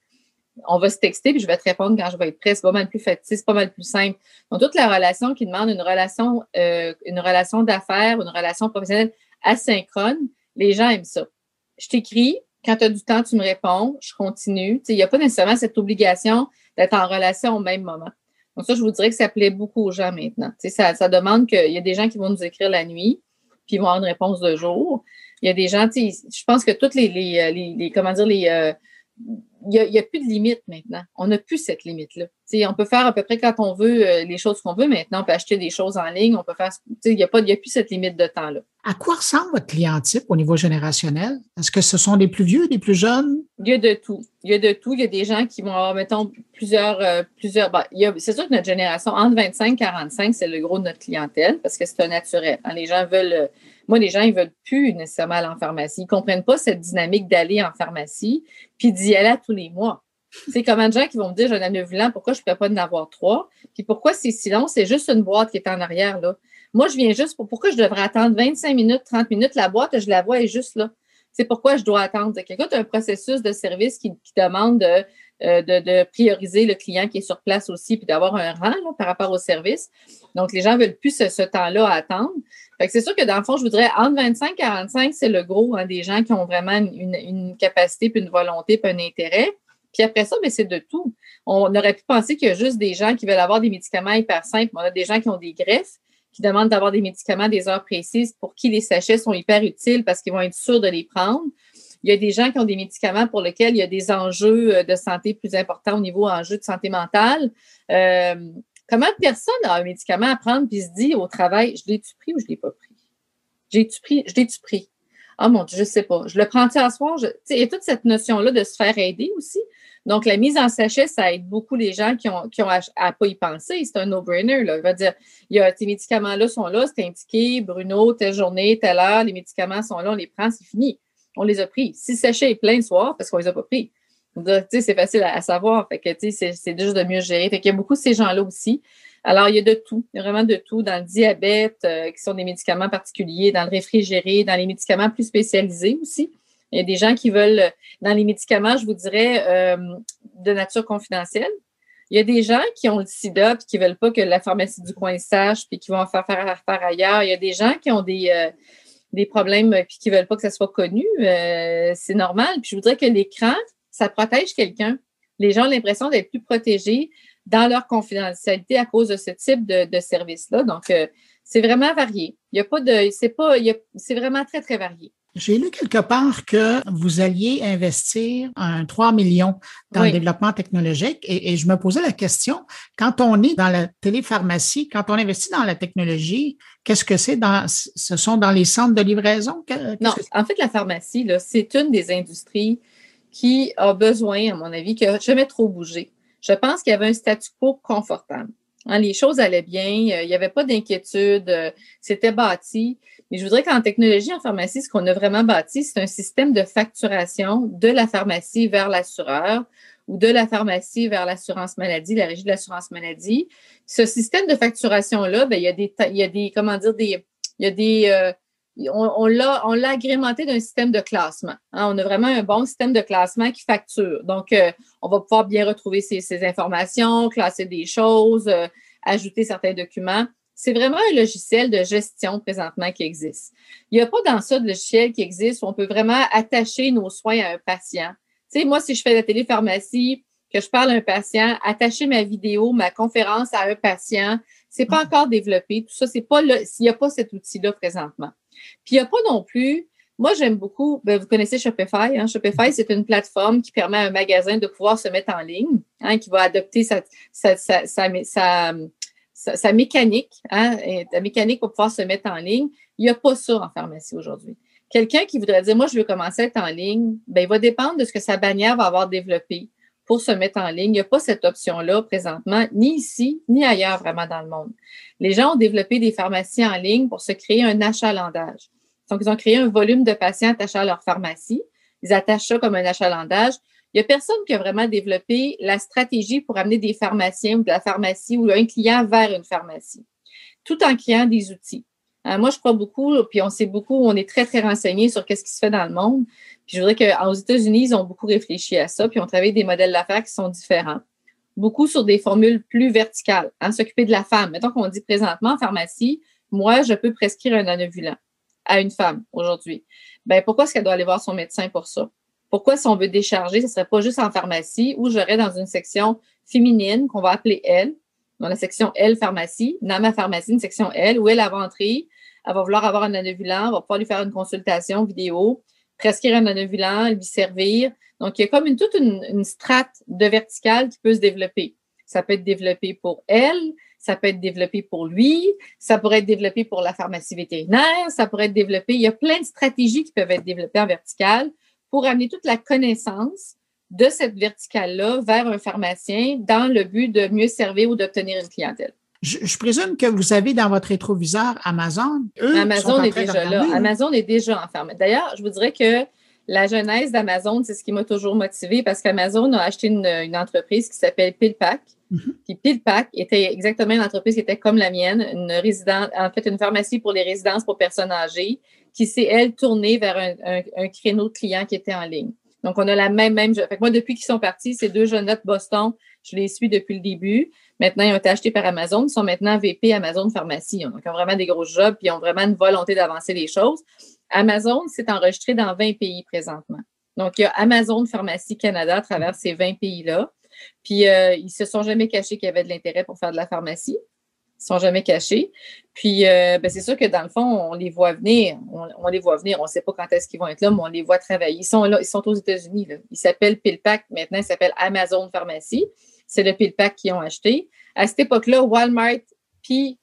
on va se texter, puis je vais te répondre quand je vais être prêt. C'est pas mal plus facile, c'est pas mal plus simple. Donc, toute la relation qui demande une relation, euh, une relation d'affaires, une relation professionnelle asynchrone, les gens aiment ça. Je t'écris, quand tu as du temps, tu me réponds, je continue. Il n'y a pas nécessairement cette obligation d'être en relation au même moment. Donc, ça, je vous dirais que ça plaît beaucoup aux gens maintenant. Ça, ça demande qu'il y a des gens qui vont nous écrire la nuit, puis ils vont avoir une réponse de jour. Il y a des gens, je pense que toutes les, les, les, comment dire, les, euh, il n'y a, plus de limite maintenant. On n'a plus cette limite-là. On peut faire à peu près quand on veut euh, les choses qu'on veut maintenant. On peut acheter des choses en ligne. On peut faire. Il n'y a, pas, a plus cette limite de temps-là. À quoi ressemble votre client type au niveau générationnel? Est-ce que ce sont des plus vieux, des plus jeunes? Il y a de tout. Il y a de tout. Il y a des gens qui vont avoir, mettons, plusieurs. Euh, plusieurs ben, c'est sûr que notre génération, entre 25 et 45, c'est le gros de notre clientèle parce que c'est un naturel. Hein. Les gens veulent. Euh, moi, les gens, ils veulent plus nécessairement aller en pharmacie. Ils comprennent pas cette dynamique d'aller en pharmacie puis d'y aller tous les mois. C'est comme de gens qui vont me dire, j'en ai 9 ans, pourquoi je ne peux pas en avoir trois? Puis pourquoi c'est si long? C'est juste une boîte qui est en arrière, là. Moi, je viens juste pour pourquoi je devrais attendre 25 minutes, 30 minutes? La boîte, je la vois, est juste là. C'est pourquoi je dois attendre. Quelqu'un a un processus de service qui, demande euh, de, prioriser le client qui est sur place aussi, puis d'avoir un rang par rapport au service. Donc, les gens ne veulent plus ce, temps-là à attendre. c'est sûr que dans le fond, je voudrais entre 25 et 45, c'est le gros hein, des gens qui ont vraiment une, une capacité, puis une volonté, puis un intérêt. Puis après ça, mais c'est de tout. On aurait pu penser qu'il y a juste des gens qui veulent avoir des médicaments hyper simples. On a des gens qui ont des greffes, qui demandent d'avoir des médicaments des heures précises pour qui les sachets sont hyper utiles parce qu'ils vont être sûrs de les prendre. Il y a des gens qui ont des médicaments pour lesquels il y a des enjeux euh, de santé plus importants au niveau enjeux de santé mentale. Euh, comment personne a un médicament à prendre puis se dit au travail, je l'ai-tu pris ou je ne l'ai pas pris? J'ai-tu pris? Je l'ai-tu pris? Ah mon Dieu, je ne sais pas. Je le prends-tu à soir? Il y a toute cette notion-là de se faire aider aussi. Donc, la mise en sachet, ça aide beaucoup les gens qui ont, qui ont à, pas y penser. C'est un no-brainer. Il va dire, il y a, ces médicaments-là sont là, c'est indiqué, Bruno, telle journée, telle heure, les médicaments sont là, on les prend, c'est fini. On les a pris. Si le sachet est plein le soir, parce qu'on les a pas pris. C'est facile à, savoir. Fait que c'est juste de mieux gérer. Fait y a beaucoup de ces gens-là aussi. Alors, il y a de tout. Il y a vraiment de tout dans le diabète, euh, qui sont des médicaments particuliers, dans le réfrigéré, dans les médicaments plus spécialisés aussi. Il y a des gens qui veulent, dans les médicaments, je vous dirais, euh, de nature confidentielle. Il y a des gens qui ont le sida et qui ne veulent pas que la pharmacie du coin sache puis qui vont en faire faire affaire ailleurs. Il y a des gens qui ont des, euh, des problèmes et qui ne veulent pas que ça soit connu. Euh, c'est normal. Puis je voudrais que l'écran, ça protège quelqu'un. Les gens ont l'impression d'être plus protégés dans leur confidentialité à cause de ce type de, de service-là. Donc, c'est vraiment varié. Il y a pas de, c'est pas, c'est vraiment très, très varié. J'ai lu quelque part que vous alliez investir un 3 millions dans le développement technologique et, je me posais la question, quand on est dans la télépharmacie, quand on investit dans la technologie, qu'est-ce que c'est dans, ce sont dans les centres de livraison? Non, en fait, la pharmacie, là, c'est une des industries qui a besoin, à mon avis, qui n'a jamais trop bougé. Je pense qu'il y avait un statu quo confortable. Hein, les choses allaient bien, euh, il n'y avait pas d'inquiétude, euh, c'était bâti. Mais je voudrais qu'en technologie, en pharmacie, ce qu'on a vraiment bâti, c'est un système de facturation de la pharmacie vers l'assureur ou de la pharmacie vers l'assurance maladie, la régie de l'assurance maladie. Ce système de facturation-là, ben, il y a des, il y a des, comment dire, des, il y a des, euh, on, l'a, on l'a agrémenté d'un système de classement. Hein. On a vraiment un bon système de classement qui facture. Donc, euh, on va pouvoir bien retrouver ces, informations, classer des choses, euh, ajouter certains documents. C'est vraiment un logiciel de gestion présentement qui existe. Il n'y a pas dans ça de logiciel qui existe où on peut vraiment attacher nos soins à un patient. Tu sais, moi, si je fais la télépharmacie, que je parle à un patient, attacher ma vidéo, ma conférence à un patient, c'est pas mm. encore développé. Tout ça, c'est pas le, s'il n'y a pas cet outil-là présentement. Puis il n'y a pas non plus, moi j'aime beaucoup, ben, vous connaissez Shopify. Hein? Shopify, c'est une plateforme qui permet à un magasin de pouvoir se mettre en ligne, hein, qui va adopter sa, mécanique, hein, la mécanique pour pouvoir se mettre en ligne. Il n'y a pas ça en pharmacie aujourd'hui. Quelqu'un qui voudrait dire, moi, je veux commencer à être en ligne, ben, il va dépendre de ce que sa bannière va avoir développé pour se mettre en ligne. Il n'y a pas cette option-là présentement, ni ici, ni ailleurs vraiment dans le monde. Les gens ont développé des pharmacies en ligne pour se créer un achalandage. Donc, ils ont créé un volume de patients attachés à leur pharmacie. Ils attachent ça comme un achalandage. Il n'y a personne qui a vraiment développé la stratégie pour amener des pharmaciens ou de la pharmacie ou un client vers une pharmacie, tout en créant des outils. Euh, moi, je crois beaucoup, puis on sait beaucoup, on est très, très renseigné sur ce qui se fait dans le monde. Puis je voudrais qu'aux États-Unis, ils ont beaucoup réfléchi à ça, puis on travaille des modèles d'affaires qui sont différents. Beaucoup sur des formules plus verticales, hein, s'occuper de la femme. Mettons qu'on dit présentement en pharmacie, moi, je peux prescrire un anovulant à une femme aujourd'hui. Ben, pourquoi est-ce qu'elle doit aller voir son médecin pour ça? Pourquoi, si on veut décharger, ce ne serait pas juste en pharmacie ou j'aurais dans une section féminine qu'on va appeler L, dans la section L pharmacie, dans ma pharmacie, une section L, où elle, a entrer, elle va vouloir avoir un anovulant, on va pouvoir lui faire une consultation vidéo, prescrire un anovulant, lui servir. Donc, il y a comme une, toute une, strate de verticale qui peut se développer. Ça peut être développé pour elle, ça peut être développé pour lui, ça pourrait être développé pour la pharmacie vétérinaire, ça pourrait être développé. Il y a plein de stratégies qui peuvent être développées en verticale pour amener toute la connaissance de cette verticale-là vers un pharmacien dans le but de mieux servir ou d'obtenir une clientèle. Je, présume que vous avez dans votre rétroviseur Amazon. Amazon est déjà là. Amazon est déjà en ferme. D'ailleurs, je vous dirais que la genèse d'Amazon, c'est ce qui m'a toujours motivé parce qu'Amazon a acheté une, entreprise qui s'appelle PillPack. Mm-hmm. Puis PillPack était exactement une entreprise qui était comme la mienne, une résidence, en fait, une pharmacie pour les résidences pour personnes âgées qui s'est, elle, tournée vers un, un, créneau de clients qui était en ligne. Donc, on a la même, même. Fait que moi, depuis qu'ils sont partis, ces deux jeunes de Boston, je les suis depuis le début. Maintenant, ils ont été achetés par Amazon. Ils sont maintenant VP Amazon Pharmacie. Donc, ils ont vraiment des gros jobs puis ils ont vraiment une volonté d'avancer les choses. Amazon s'est enregistré dans 20 pays présentement. Donc, il y a Amazon Pharmacie Canada à travers ces 20 pays-là. Puis, euh, ils se sont jamais cachés qu'il y avait de l'intérêt pour faire de la pharmacie. Ils sont jamais cachés. Puis, euh, ben, c'est sûr que dans le fond, on les voit venir. On, les voit venir. On ne sait pas quand est-ce qu'ils vont être là, mais on les voit travailler. Ils sont là. Ils sont aux États-Unis. Ils s'appellent PillPack. Maintenant, ils s'appellent Amazon Pharmacie c'est le PillPack qu'ils ont acheté. À cette époque-là, Walmart puis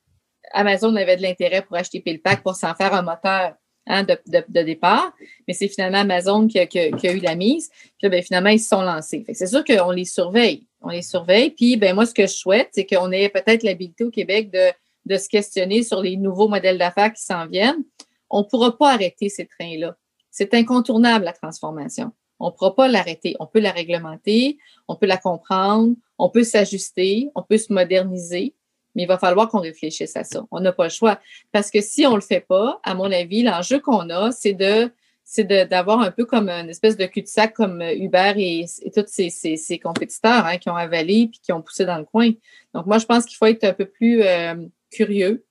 Amazon avaient de l'intérêt pour acheter PillPack pour s'en faire un moteur hein, de, départ. Mais c'est finalement Amazon qui a, eu la mise. Puis ben, finalement, ils se sont lancés. c'est sûr qu'on les surveille. On les surveille. Puis ben, moi, ce que je souhaite, c'est qu'on ait peut-être l'habilité au Québec de, de se questionner sur les nouveaux modèles d'affaires qui s'en viennent. On ne pourra pas arrêter ces trains-là. C'est incontournable, la transformation. On ne pourra pas l'arrêter. On peut la réglementer, on peut la comprendre, on peut s'ajuster, on peut se moderniser, mais il va falloir qu'on réfléchisse à ça. On n'a pas le choix. Parce que si on ne le fait pas, à mon avis, l'enjeu qu'on a, c'est de c'est d'avoir un peu comme une espèce de cul-de-sac comme Uber et, tous ses, compétiteurs hein, qui ont avalé puis qui ont poussé dans le coin. Donc, moi, je pense qu'il faut être un peu plus euh, curieux,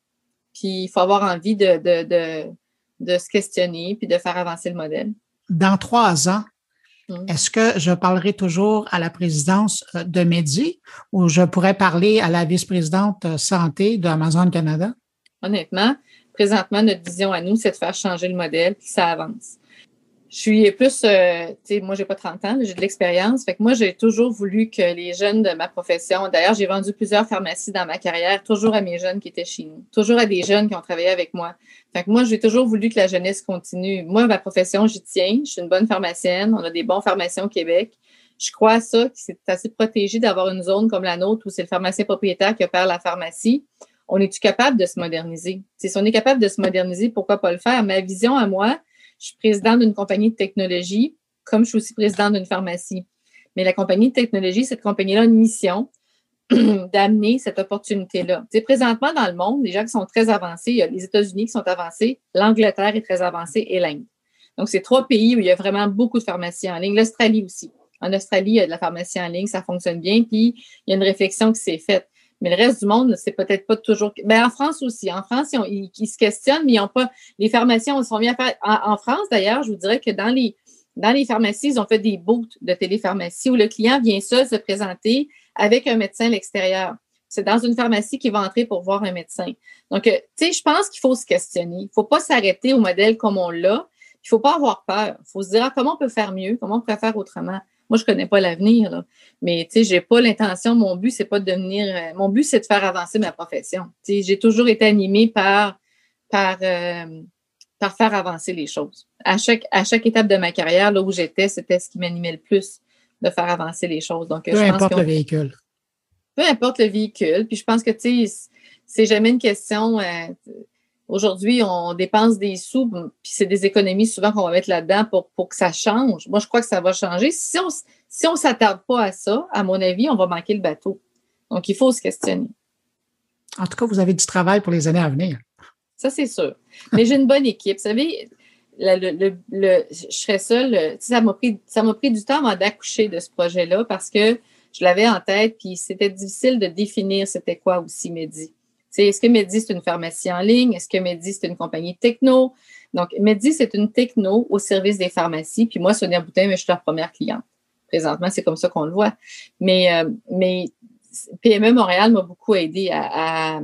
puis il faut avoir envie de, de, se questionner puis de faire avancer le modèle. Dans trois ans. Est-ce que je parlerai toujours à la présidence euh, de Medi ou je pourrais parler à la vice-présidente euh, santé d'Amazon Canada? Honnêtement, présentement, notre vision à nous, c'est de faire changer le modèle, puis ça avance je suis plus, euh, tu sais, moi, j'ai pas 30 ans, j'ai de l'expérience. Fait que moi, j'ai toujours voulu que les jeunes de ma profession, d'ailleurs, j'ai vendu plusieurs pharmacies dans ma carrière, toujours à mes jeunes qui étaient chez nous, toujours à des jeunes qui ont travaillé avec moi. Fait que moi, j'ai toujours voulu que la jeunesse continue. Moi, ma profession, j'y tiens. Je suis une bonne pharmacienne. On a des bons pharmaciens au Québec. Je crois à ça, que c'est assez protégé d'avoir une zone comme la nôtre où c'est le pharmacien propriétaire qui opère la pharmacie. On est-tu capable de se moderniser? si on est capable de se moderniser, pourquoi pas le faire? Ma vision à moi, je suis présidente d'une compagnie de technologie, comme je suis aussi présidente d'une pharmacie. Mais la compagnie de technologie, cette compagnie-là a une mission d'amener cette opportunité-là. Tu présentement, dans le monde, les gens qui sont très avancés, il y a les États-Unis qui sont avancés, l'Angleterre est très avancée et l'Inde. Donc, c'est trois pays où il y a vraiment beaucoup de pharmacies en ligne. L'Australie aussi. En Australie, il y a de la pharmacie en ligne, ça fonctionne bien, puis il y a une réflexion qui s'est faite. Mais le reste du monde, c'est peut-être pas toujours. Ben, en France aussi. En France, ils, se questionnent, mais ils n'ont pas. Les pharmaciens sont bien faire. En, France, d'ailleurs, je vous dirais que dans les, dans les pharmacies, ils ont fait des booths de télépharmacie où le client vient seul se présenter avec un médecin à l'extérieur. C'est dans une pharmacie qu'il va entrer pour voir un médecin. Donc, euh, tu sais, je pense qu'il faut se questionner. Il ne faut pas s'arrêter au modèle comme on l'a. Il ne faut pas avoir peur. Il faut se dire ah, comment on peut faire mieux, comment on peut faire autrement? Moi, je connais pas l'avenir, mais tu sais, j'ai pas l'intention. Mon but, c'est pas de devenir. Euh, mon but, c'est de faire avancer ma profession. Tu sais, j'ai toujours été animée par par euh, par faire avancer les choses. À chaque à chaque étape de ma carrière, là où j'étais, c'était ce qui m'animait le plus de faire avancer les choses. Donc, peu importe le véhicule. Peu importe le véhicule. Puis je pense que tu sais, c'est jamais une question. Euh, Aujourd'hui, on dépense des sous, puis c'est des économies souvent qu'on va mettre là-dedans pour, pour que ça change. Moi, je crois que ça va changer. Si on si on s'attarde pas à ça, à mon avis, on va manquer le bateau. Donc, il faut se questionner. En tout cas, vous avez du travail pour les années à venir. Ça, c'est sûr. Mais j'ai une bonne équipe. Vous savez, le, je serais seule. Ça m'a pris, ça m'a pris du temps avant d'accoucher de ce projet-là parce que je l'avais en tête, puis c'était difficile de définir c'était quoi aussi Medi. Est-ce que Medi, c'est une pharmacie en ligne? Est-ce que Medi, c'est une compagnie techno? Donc, Medi, c'est une techno au service des pharmacies. Puis moi, Sonia Boutin, je suis leur première cliente. Présentement, c'est comme ça qu'on le voit. Mais, euh, mais PME Montréal m'a beaucoup aidé à,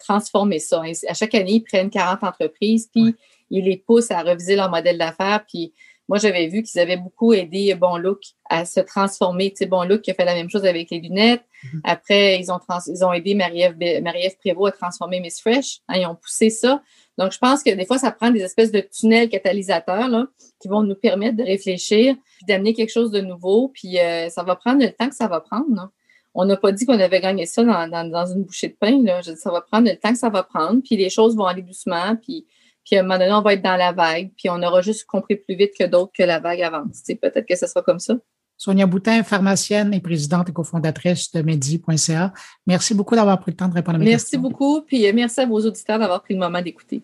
transformer ça. À chaque année, ils prennent 40 entreprises, puis ils les poussent à reviser leur modèle d'affaires. Puis moi, j'avais vu qu'ils avaient beaucoup aidé Bon Look à se transformer. Tu sais, Bon Look qui a fait la même chose avec les lunettes. Mm-hmm. Après, ils ont, ils ont aidé Marie-Ève Prévost à transformer Miss Fresh. Hein, ils ont poussé ça. Donc, je pense que des fois, ça prend des espèces de tunnels catalysateurs là, qui vont nous permettre de réfléchir, d'amener quelque chose de nouveau. Puis, euh, ça va prendre le temps que ça va prendre. On n'a pas dit qu'on avait gagné ça dans, dans, une bouchée de pain. Là. ça va prendre le temps que ça va prendre. Puis, les choses vont aller doucement. Puis, puis à un moment donné, on va être dans la vague, puis on aura juste compris plus vite que d'autres que la vague avance. Peut-être que ce sera comme ça. Sonia Boutin, pharmacienne et présidente et cofondatrice de Medi.ca. Merci beaucoup d'avoir pris le temps de répondre à mes questions. Merci beaucoup, puis euh, merci à vos auditeurs d'avoir pris le moment d'écouter.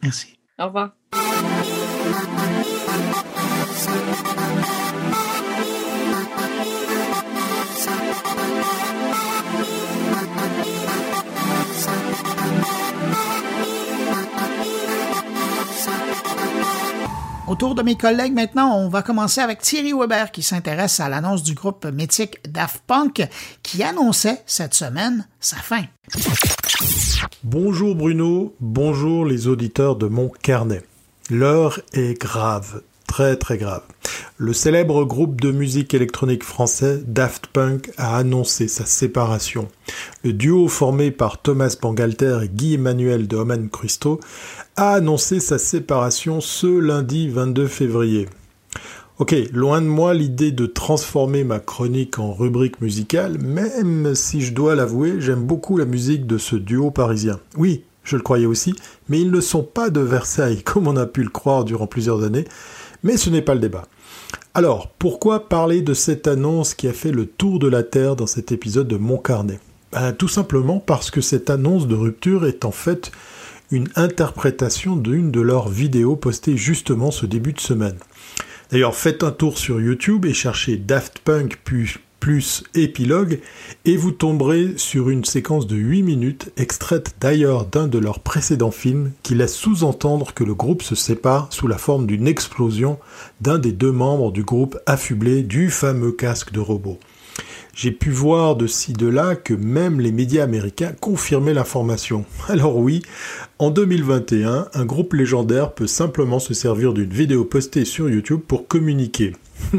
Merci. Au revoir. Autour de mes collègues maintenant, on va commencer avec Thierry Weber qui s'intéresse à l'annonce du groupe mythique Daft Punk qui annonçait cette semaine sa fin. Bonjour Bruno, bonjour les auditeurs de mon carnet. L'heure est grave, très très grave. Le célèbre groupe de musique électronique français Daft Punk a annoncé sa séparation. Le duo formé par Thomas Bangalter et Guy Emmanuel de Oman Christo a annoncé sa séparation ce lundi 22 février. Ok, loin de moi l'idée de transformer ma chronique en rubrique musicale, même si je dois l'avouer, j'aime beaucoup la musique de ce duo parisien. Oui, je le croyais aussi, mais ils ne sont pas de Versailles, comme on a pu le croire durant plusieurs années, mais ce n'est pas le débat. Alors, pourquoi parler de cette annonce qui a fait le tour de la Terre dans cet épisode de Mon Carnet? Ben, Tout simplement parce que cette annonce de rupture est en fait une interprétation d'une de leurs vidéos postées justement ce début de semaine. D'ailleurs, faites un tour sur YouTube et cherchez Daft Punk plus épilogue et vous tomberez sur une séquence de 8 minutes extraite d'ailleurs d'un de leurs précédents films qui laisse sous-entendre que le groupe se sépare sous la forme d'une explosion d'un des deux membres du groupe affublé du fameux casque de robot. J'ai pu voir de ci de là que même les médias américains confirmaient l'information. Alors oui, en 2021, un groupe légendaire peut simplement se servir d'une vidéo postée sur YouTube pour communiquer.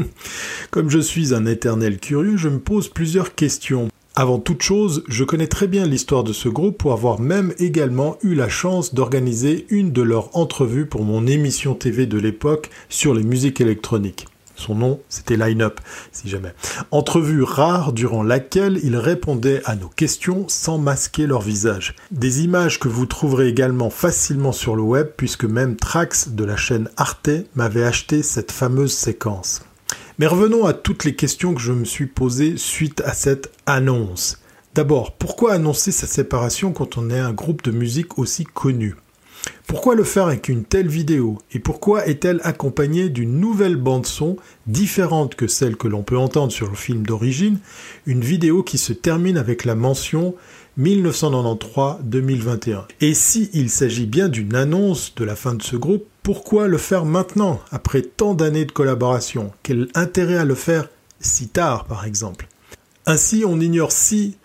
Comme je suis un éternel curieux, je me pose plusieurs questions. Avant toute chose, je connais très bien l'histoire de ce groupe pour avoir même également eu la chance d'organiser une de leurs entrevues pour mon émission TV de l'époque sur les musiques électroniques. Son nom, c'était Line Up, si jamais. Entrevue rare durant laquelle ils répondaient à nos questions sans masquer leur visage. Des images que vous trouverez également facilement sur le web puisque même Trax de la chaîne Arte m'avait acheté cette fameuse séquence. Mais revenons à toutes les questions que je me suis posées suite à cette annonce. D'abord, pourquoi annoncer sa séparation quand on est un groupe de musique aussi connu? Pourquoi le faire avec une telle vidéo Et pourquoi est-elle accompagnée d'une nouvelle bande-son différente que celle que l'on peut entendre sur le film d'origine Une vidéo qui se termine avec la mention 1993-2021. Et si il s'agit bien d'une annonce de la fin de ce groupe, pourquoi le faire maintenant, après tant d'années de collaboration? Quel intérêt à le faire si tard, par exemple? Ainsi, on ignore si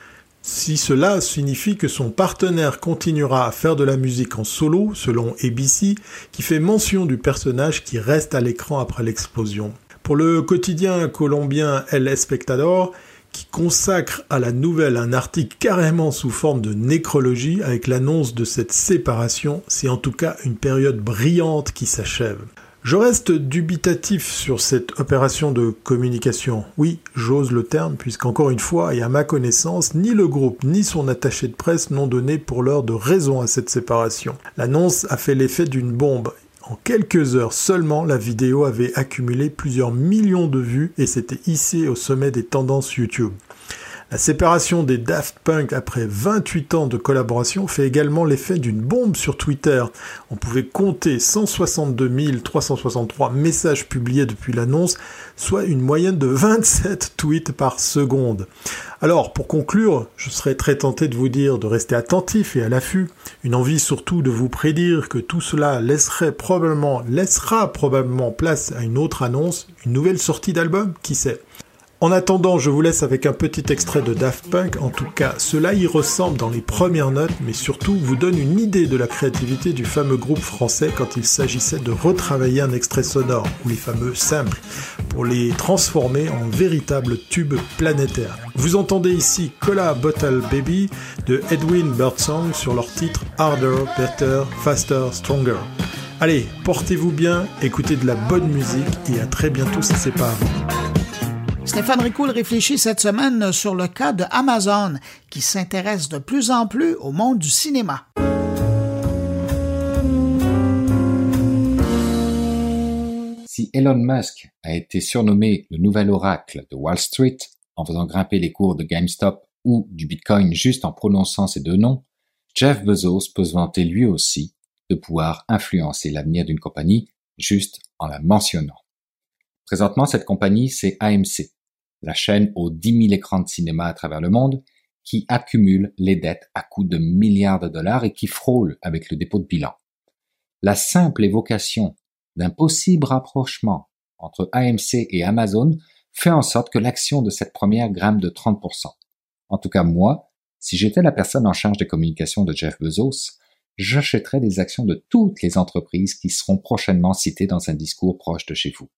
si cela signifie que son partenaire continuera à faire de la musique en solo, selon ABC, qui fait mention du personnage qui reste à l'écran après l'explosion. Pour le quotidien colombien El Espectador, qui consacre à la nouvelle un article carrément sous forme de nécrologie avec l'annonce de cette séparation, c'est en tout cas une période brillante qui s'achève. Je reste dubitatif sur cette opération de communication. Oui, j'ose le terme, puisqu'encore une fois, et à ma connaissance, ni le groupe ni son attaché de presse n'ont donné pour l'heure de raison à cette séparation. L'annonce a fait l'effet d'une bombe. En quelques heures seulement, la vidéo avait accumulé plusieurs millions de vues et s'était hissée au sommet des tendances YouTube. La séparation des Daft Punk après 28 ans de collaboration fait également l'effet d'une bombe sur Twitter. On pouvait compter 162 363 messages publiés depuis l'annonce, soit une moyenne de 27 tweets par seconde. Alors, pour conclure, je serais très tenté de vous dire de rester attentif et à l'affût, une envie surtout de vous prédire que tout cela laisserait probablement, laissera probablement place à une autre annonce, une nouvelle sortie d'album, qui sait. En attendant, je vous laisse avec un petit extrait de Daft Punk. En tout cas, cela y ressemble dans les premières notes, mais surtout vous donne une idée de la créativité du fameux groupe français quand il s'agissait de retravailler un extrait sonore, ou les fameux samples, pour les transformer en véritables tubes planétaires. Vous entendez ici Cola Bottle Baby de Edwin Birdsong sur leur titre Harder, Better, Faster, Stronger. Allez, portez-vous bien, écoutez de la bonne musique et à très bientôt si c'est pas avant. Stéphane Ricoul réfléchit cette semaine sur le cas de Amazon, qui s'intéresse de plus en plus au monde du cinéma. Si Elon Musk a été surnommé le nouvel oracle de Wall Street en faisant grimper les cours de GameStop ou du Bitcoin juste en prononçant ces deux noms, Jeff Bezos peut se vanter lui aussi de pouvoir influencer l'avenir d'une compagnie juste en la mentionnant. Présentement, cette compagnie, c'est AMC, la chaîne aux 10 000 écrans de cinéma à travers le monde, qui accumule les dettes à coût de milliards de dollars et qui frôle avec le dépôt de bilan. La simple évocation d'un possible rapprochement entre AMC et Amazon fait en sorte que l'action de cette première grimpe de 30%. En tout cas, moi, si j'étais la personne en charge des communications de Jeff Bezos, j'achèterais des actions de toutes les entreprises qui seront prochainement citées dans un discours proche de chez vous.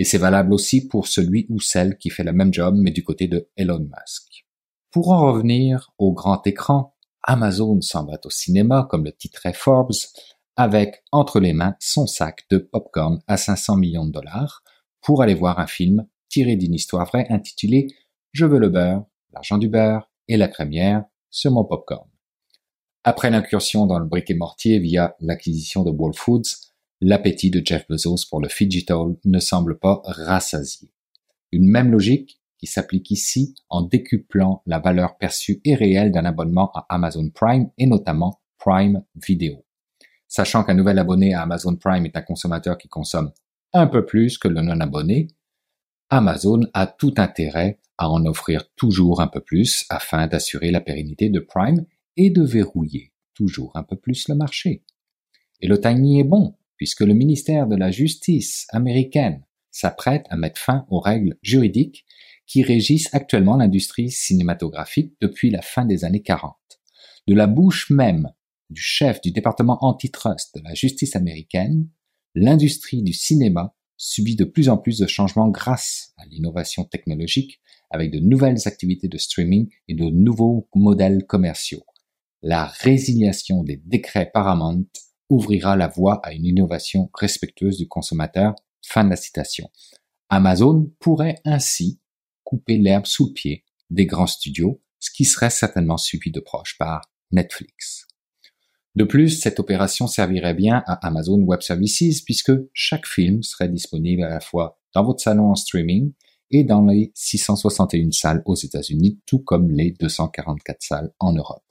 Et c'est valable aussi pour celui ou celle qui fait le même job mais du côté de Elon Musk. Pour en revenir au grand écran, Amazon s'en va au cinéma, comme le titrait Forbes, avec entre les mains son sac de popcorn à 500 millions de dollars pour aller voir un film tiré d'une histoire vraie intitulé Je veux le beurre, l'argent du beurre et la crémière sur mon popcorn. Après l'incursion dans le briquet mortier via l'acquisition de Whole Foods, l'appétit de Jeff Bezos pour le digital ne semble pas rassasié. Une même logique qui s'applique ici en décuplant la valeur perçue et réelle d'un abonnement à Amazon Prime et notamment Prime Video. Sachant qu'un nouvel abonné à Amazon Prime est un consommateur qui consomme un peu plus que le non-abonné, Amazon a tout intérêt à en offrir toujours un peu plus afin d'assurer la pérennité de Prime et de verrouiller toujours un peu plus le marché. Et le timing est bon, puisque le ministère de la Justice américaine s'apprête à mettre fin aux règles juridiques qui régissent actuellement l'industrie cinématographique depuis la fin des années 40. De la bouche même du chef du département antitrust de la justice américaine, l'industrie du cinéma subit de plus en plus de changements grâce à l'innovation technologique avec de nouvelles activités de streaming et de nouveaux modèles commerciaux. La résiliation des décrets Paramount ouvrira la voie à une innovation respectueuse du consommateur. Fin de la citation. Amazon pourrait ainsi couper l'herbe sous le pied des grands studios, ce qui serait certainement suivi de proche par Netflix. De plus, cette opération servirait bien à Amazon Web Services puisque chaque film serait disponible à la fois dans votre salon en streaming et dans les 661 salles aux États-Unis, tout comme les 244 salles en Europe.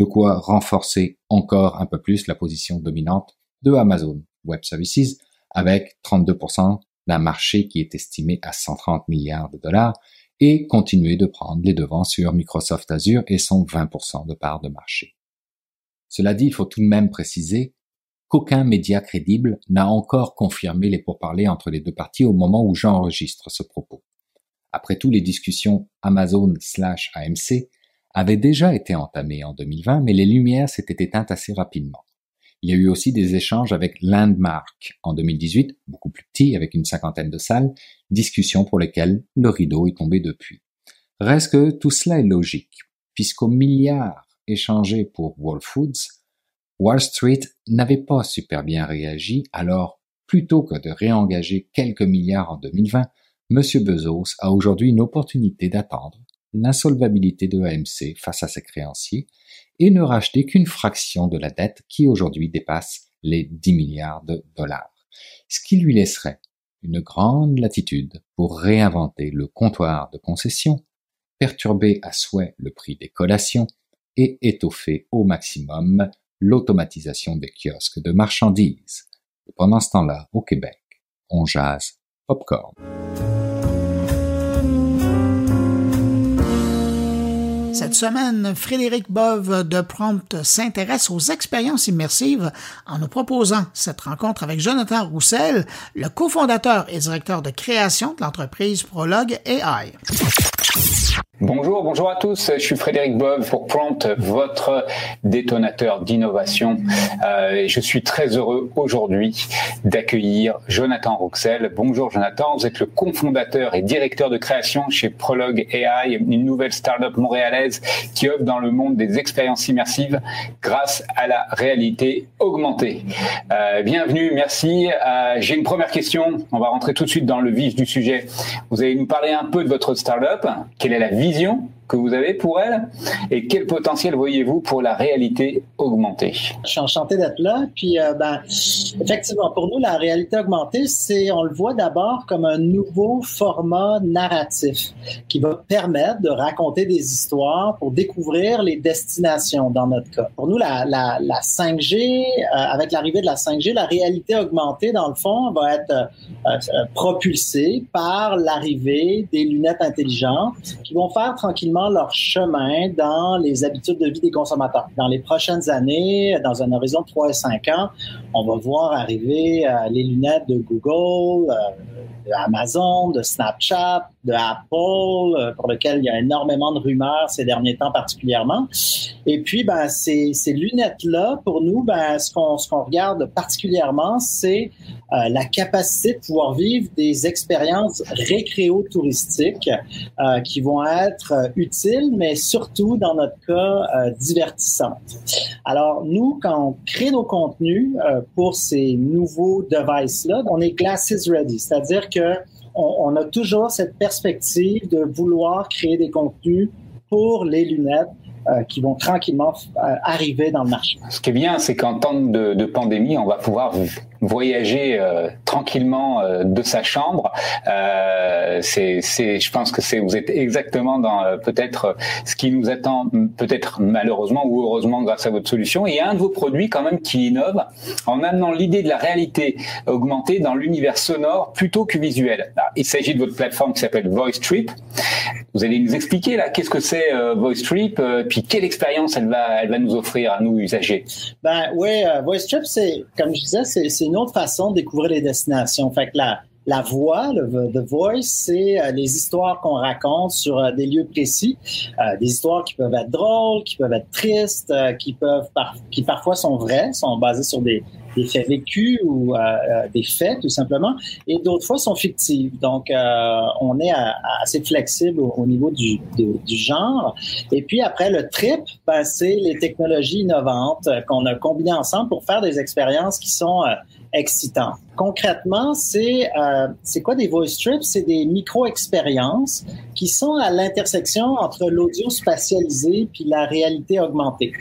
De quoi renforcer encore un peu plus la position dominante de Amazon Web Services avec 32% d'un marché qui est estimé à 130 milliards de dollars et continuer de prendre les devants sur Microsoft Azure et son 20% de part de marché. Cela dit, il faut tout de même préciser qu'aucun média crédible n'a encore confirmé les pourparlers entre les deux parties au moment où j'enregistre ce propos. Après tout, les discussions Amazon slash AMC avaient déjà été entamées en 2020, mais les lumières s'étaient éteintes assez rapidement. Il y a eu aussi des échanges avec Landmark en 2018, beaucoup plus petit, avec une cinquantaine de salles, discussions pour lesquelles le rideau est tombé depuis. Reste que tout cela est logique, puisqu'au milliard échangé pour Wall Foods, Wall Street n'avait pas super bien réagi, alors plutôt que de réengager quelques milliards en 2020, M. Bezos a aujourd'hui une opportunité d'attendre l'insolvabilité de AMC face à ses créanciers et ne racheter qu'une fraction de la dette qui aujourd'hui dépasse les 10 milliards de dollars, ce qui lui laisserait une grande latitude pour réinventer le comptoir de concession, perturber à souhait le prix des collations et étoffer au maximum l'automatisation des kiosques de marchandises. Pendant ce temps-là, au Québec, on jase popcorn. Cette semaine, Frédéric Bove de Prompt s'intéresse aux expériences immersives en nous proposant cette rencontre avec Jonathan Roussel, le cofondateur et directeur de création de l'entreprise Prologue AI. Bonjour, bonjour à tous. Je suis Frédéric Bove pour Prompt, votre détonateur d'innovation. Euh, je suis très heureux aujourd'hui d'accueillir Jonathan Rouxel. Bonjour Jonathan, vous êtes le cofondateur et directeur de création chez Prologue AI, une nouvelle startup montréalaise qui œuvre dans le monde des expériences immersives grâce à la réalité augmentée. Euh, bienvenue, merci. Euh, J'ai une première question. On va rentrer tout de suite dans le vif du sujet. Vous allez nous parler un peu de votre startup. Quelle est la vie vision que vous avez pour elle et quel potentiel voyez-vous pour la réalité augmentée? Je suis enchanté d'être là. Puis, euh, ben, effectivement, pour nous, la réalité augmentée, c'est, on le voit d'abord comme un nouveau format narratif qui va permettre de raconter des histoires pour découvrir les destinations dans notre cas. Pour nous, la, la, la 5G, euh, avec l'arrivée de la 5G, la réalité augmentée, dans le fond, va être euh, propulsée par l'arrivée des lunettes intelligentes qui vont faire tranquillement leur chemin dans les habitudes de vie des consommateurs. Dans les prochaines années, dans un horizon de 3 et 5 ans, on va voir arriver euh, les lunettes de Google, euh, de Amazon, de Snapchat, de Apple, euh, pour lequel il y a énormément de rumeurs ces derniers temps particulièrement. Et puis, ben, ces, ces lunettes-là, pour nous, ben, ce qu'on regarde particulièrement, c'est euh, la capacité de pouvoir vivre des expériences récréo-touristiques euh, qui vont être utiles, mais surtout, dans notre cas, divertissantes. Alors, nous, quand on crée nos contenus pour ces nouveaux devices-là, on est glasses ready, c'est-à-dire que on, a toujours cette perspective de vouloir créer des contenus pour les lunettes qui vont tranquillement arriver dans le marché. Ce qui est bien, c'est qu'en temps de, de, pandémie, on va pouvoir voyager euh, tranquillement euh, de sa chambre. Euh, c'est, je pense que c'est, vous êtes exactement dans euh, peut-être ce qui nous attend, peut-être malheureusement ou heureusement grâce à votre solution. Et un de vos produits quand même qui innove en amenant l'idée de la réalité augmentée dans l'univers sonore plutôt que visuel. il s'agit de votre plateforme qui s'appelle VoiceTrip. Vous allez nous expliquer là qu'est-ce que c'est VoiceTrip, puis quelle expérience elle va, elle va nous offrir à nous usagers? Ben oui, VoiceTrip, c'est comme je disais, c'est une autre façon de découvrir les destinations. Fait que la, la voix, le the voice, c'est euh, les histoires qu'on raconte sur euh, des lieux précis, euh, des histoires qui peuvent être drôles, qui peuvent être tristes, qui peuvent qui parfois sont vraies, sont basées sur des, des faits vécus ou des faits tout simplement, et d'autres fois sont fictives. Donc on est assez flexible au, niveau du, du, genre. Et puis après le trip, ben, c'est les technologies innovantes qu'on a combinées ensemble pour faire des expériences qui sont excitant. Concrètement, c'est euh, c'est quoi des voice trips? C'est des micro-expériences qui sont à l'intersection entre l'audio spatialisé puis la réalité augmentée.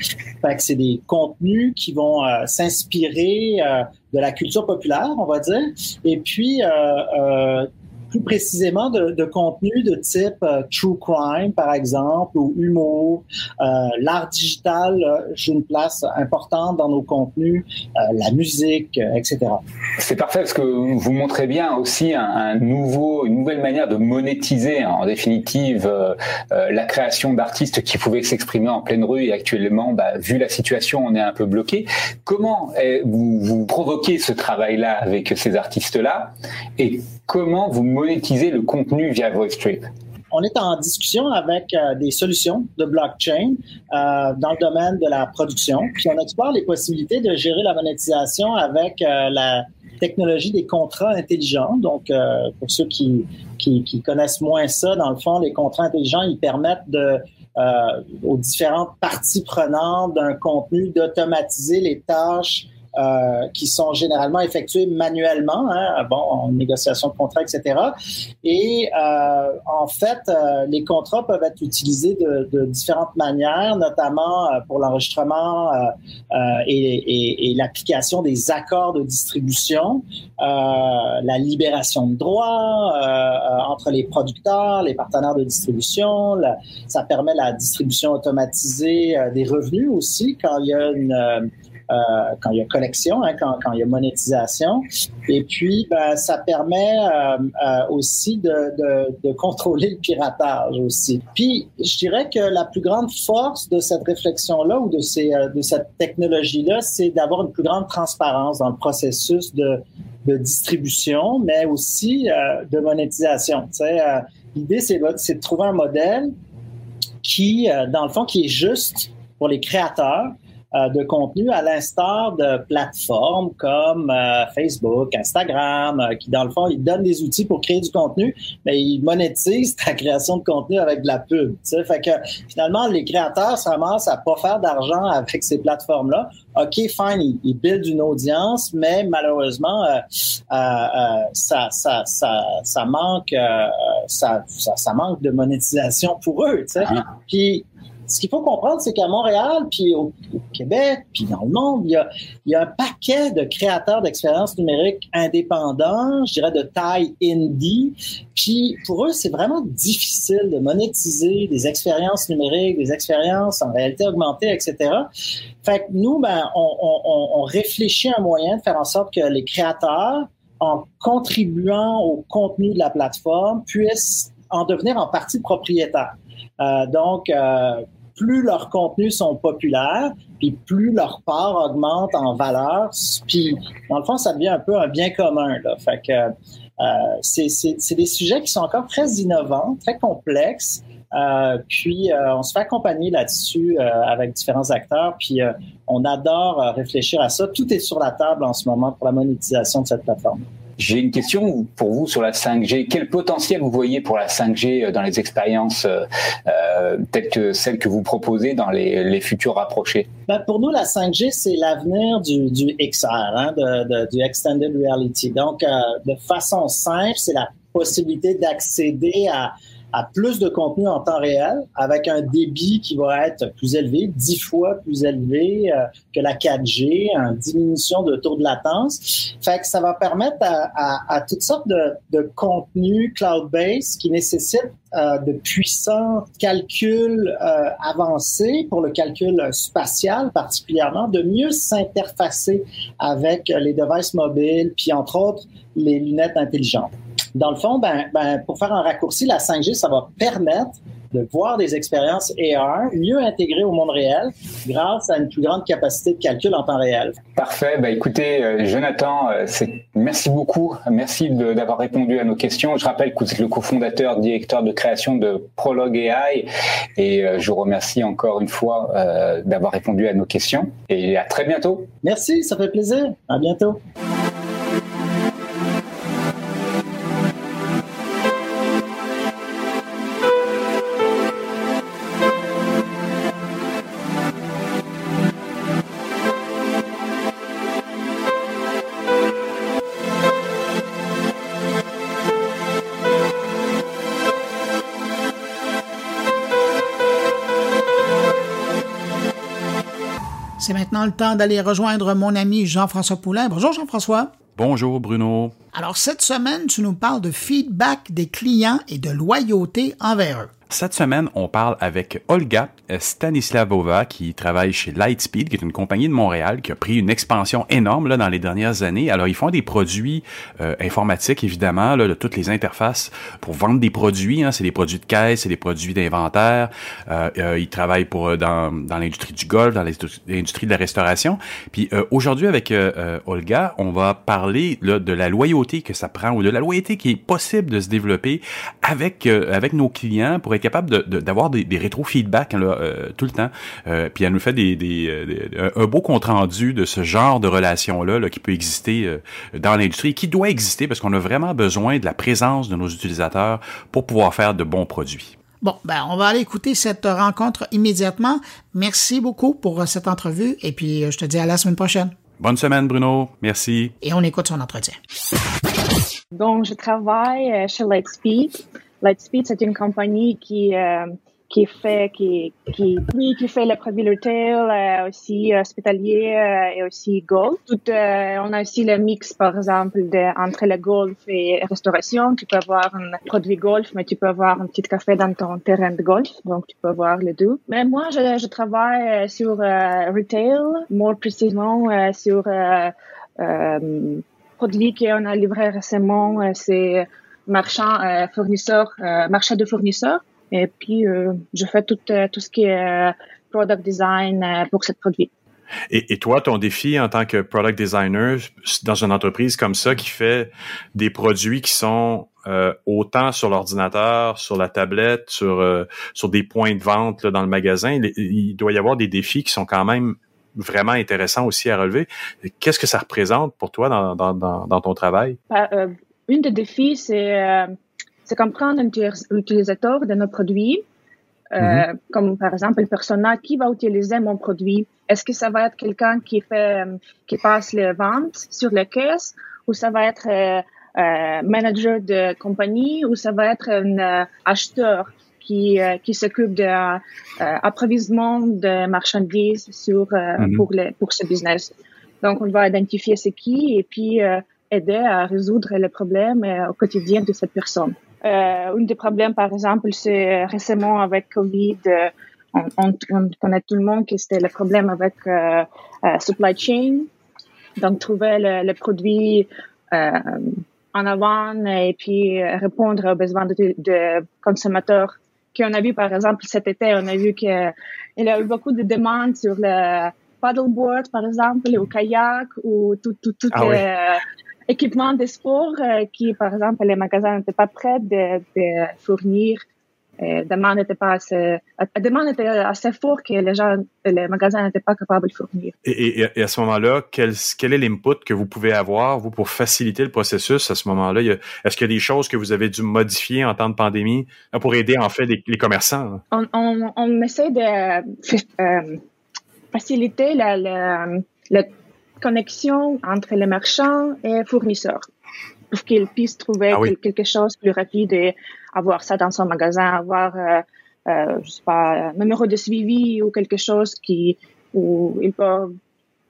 Fait que c'est des contenus qui vont euh, s'inspirer euh, de la culture populaire, on va dire, et puis euh, plus précisément de, de contenu de type euh, true crime, par exemple, ou humour. Euh, L'art digital euh, joue une place importante dans nos contenus, la musique, etc. C'est parfait parce que vous montrez bien aussi un, nouveau, une nouvelle manière de monétiser, en définitive, la création d'artistes qui pouvaient s'exprimer en pleine rue et actuellement, bah, vu la situation, on est un peu bloqué. Comment vous, vous provoquez ce travail-là avec ces artistes-là et comment vous monétisez le contenu via VoiceTrip? On est en discussion avec euh, des solutions de blockchain euh, dans le domaine de la production. Puis on explore les possibilités de gérer la monétisation avec euh, la technologie des contrats intelligents. Donc, pour ceux qui, connaissent moins ça, dans le fond, les contrats intelligents, ils permettent aux différentes parties prenantes d'un contenu d'automatiser les tâches euh, qui sont généralement effectués manuellement, hein, bon, en négociation de contrat, etc. Et euh, en fait, euh, les contrats peuvent être utilisés de, de différentes manières, notamment euh, pour l'enregistrement euh, et, et, et l'application des accords de distribution, la libération de droits entre les producteurs, les partenaires de distribution. La, ça permet la distribution automatisée des revenus aussi quand il y a une euh, quand il y a collection, hein, quand, quand, il y a monétisation. Et puis, ben, ça permet euh, euh, aussi de, de, contrôler le piratage aussi. Puis, je dirais que la plus grande force de cette réflexion-là ou de, ces, de cette technologie-là, c'est d'avoir une plus grande transparence dans le processus de, de distribution, mais aussi de monétisation. L'idée, c'est de trouver un modèle qui, dans le fond, qui est juste pour les créateurs, euh, de contenu à l'instar de plateformes comme euh, Facebook, Instagram, euh, qui dans le fond, ils donnent des outils pour créer du contenu, mais ils monétisent ta création de contenu avec de la pub. Tu sais? Fait que finalement, les créateurs se ramassent à pas faire d'argent avec ces plateformes-là. OK, fine, ils, ils buildent une audience, mais malheureusement, ça, ça, ça, ça manque, ça, ça, ça, manque de monétisation pour eux. Tu sais? Puis ce qu'il faut comprendre, c'est qu'à Montréal, puis au, Québec, puis dans le monde, il y a, un paquet de créateurs d'expériences numériques indépendants, je dirais de taille indie. Puis pour eux, c'est vraiment difficile de monétiser des expériences numériques, des expériences en réalité augmentée, etc. Fait que nous, ben, on, réfléchit à un moyen de faire en sorte que les créateurs, en contribuant au contenu de la plateforme, puissent en devenir en partie propriétaires. Euh, donc, euh, plus leurs contenus sont populaires, puis plus leur part augmente en valeur, puis dans le fond, ça devient un peu un bien commun. Là. Fait que euh, c'est des sujets qui sont encore très innovants, très complexes. Euh, puis euh, on se fait accompagner là-dessus euh, avec différents acteurs, puis on adore réfléchir à ça. Tout est sur la table en ce moment pour la monétisation de cette plateforme. J'ai une question pour vous sur la 5G. Quel potentiel vous voyez pour la 5G euh, dans les expériences euh, euh, telles que celles que vous proposez dans les, futurs rapprochés? Ben pour nous, la 5G, c'est l'avenir du, XR, hein, de, du Extended Reality. Donc, euh, de façon simple, c'est la possibilité d'accéder à à plus de contenu en temps réel avec un débit qui va être plus élevé, dix fois plus élevé euh, que la 4G, une diminution de taux de latence. Fait que ça va permettre à, toutes sortes de, de contenus cloud-based qui nécessitent euh, de puissants calculs euh, avancés pour le calcul spatial particulièrement, de mieux s'interfacer avec les devices mobiles, puis entre autres les lunettes intelligentes. Dans le fond, ben, ben, pour faire un raccourci, la 5G, ça va permettre de voir des expériences AR mieux intégrées au monde réel grâce à une plus grande capacité de calcul en temps réel. Parfait. Bah, écoutez, euh, Jonathan, euh, merci beaucoup. Merci d'avoir répondu à nos questions. Je rappelle que vous êtes le cofondateur, directeur de création de Prologue AI et euh, je vous remercie encore une fois d'avoir répondu à nos questions et à très bientôt. Merci, ça fait plaisir. À bientôt. C'est maintenant le temps d'aller rejoindre mon ami Jean-François Poulain. Bonjour Jean-François. Bonjour Bruno. Alors cette semaine, tu nous parles de feedback des clients et de loyauté envers eux. Cette semaine, on parle avec Olga Stanislavova qui travaille chez Lightspeed, qui est une compagnie de Montréal qui a pris une expansion énorme là, dans les dernières années. Alors, ils font des produits euh, informatiques, évidemment, là, de toutes les interfaces pour vendre des produits. Hein. C'est des produits de caisse, c'est des produits d'inventaire. Euh, euh, ils travaillent pour dans, dans l'industrie du golf, dans l'industrie de la restauration. Puis aujourd'hui, avec Olga, on va parler là, de la loyauté que ça prend ou de la loyauté qui est possible de se développer avec avec nos clients pour capable d'avoir de, des, des rétro-feedbacks euh, tout le temps. Euh, puis elle nous fait des, des, euh, un beau compte-rendu de ce genre de relation-là là, qui peut exister dans l'industrie, qui doit exister parce qu'on a vraiment besoin de la présence de nos utilisateurs pour pouvoir faire de bons produits. Bon, ben, on va aller écouter cette rencontre immédiatement. Merci beaucoup pour cette entrevue et puis je te dis à la semaine prochaine. Bonne semaine, Bruno. Merci. Et on écoute son entretien. Donc, je travaille chez Lightspeed. Lightspeed, c'est une compagnie qui euh, qui fait qui qui qui fait le produit retail euh, aussi hospitalier euh, et aussi golf. Tout, euh, on a aussi le mix par exemple de, entre le golf et restauration. Tu peux avoir un produit golf, mais tu peux avoir un petit café dans ton terrain de golf, donc tu peux avoir les deux. Mais moi, je, je travaille sur retail, more précisément sur produits qu'on a livrés récemment. c'est marchand, euh, fournisseur, euh, marché de fournisseurs. Et puis, euh, je fais tout, tout ce qui est product design pour ce produit. Et, et, toi, ton défi en tant que product designer dans une entreprise comme ça qui fait des produits qui sont euh, autant sur l'ordinateur, sur la tablette, sur sur des points de vente là, dans le magasin, il, il, doit y avoir des défis qui sont quand même vraiment intéressants aussi à relever. Qu'est-ce que ça représente pour toi dans, dans, dans, dans ton travail? Une des défis, c'est euh, comprendre l'utilisateur de nos produits, euh, mm-hmm. comme par exemple le personnel qui va utiliser mon produit? Est-ce que ça va être quelqu'un qui fait, qui passe les ventes sur les caisses, ou ça va être euh, euh manager de compagnie, ou ça va être un euh, acheteur qui, qui s'occupe de approvisionnement de marchandises sur mm-hmm. pour les, pour ce business? Donc on va identifier ce qui et puis aider à résoudre les problèmes euh, au quotidien de cette personne. Euh, un des problèmes, par exemple, c'est récemment avec Covid, euh, on, on, on, connaît tout le monde que c'était le problème avec euh, euh, supply chain. Donc, trouver le, le produit euh, en avant et puis répondre aux besoins de, de consommateurs. Qu'on a vu, par exemple, cet été, on a vu qu'il y a eu beaucoup de demandes sur le paddleboard, par exemple, ou kayak, ou tout, tout, tout ah équipement de sport euh, qui, par exemple, les magasins n'étaient pas prêts de, de fournir. Euh, demande n'était pas assez, la demande était assez forte que les gens, les magasins n'étaient pas capables de fournir. Et, et, et à ce moment-là, quel, quel est l'input que vous pouvez avoir, vous, pour faciliter le processus à ce moment-là? Est-ce qu'il y a des choses que vous avez dû modifier en temps de pandémie euh, pour aider, en fait, les, les commerçants? On, on, on, essaie de euh, faciliter la, la, la connexion entre les marchands et fournisseurs pour qu'ils puissent trouver ah quelque chose de plus rapide et avoir ça dans son magasin, avoir, euh, euh, je sais pas, un numéro de suivi ou quelque chose qui, où il peut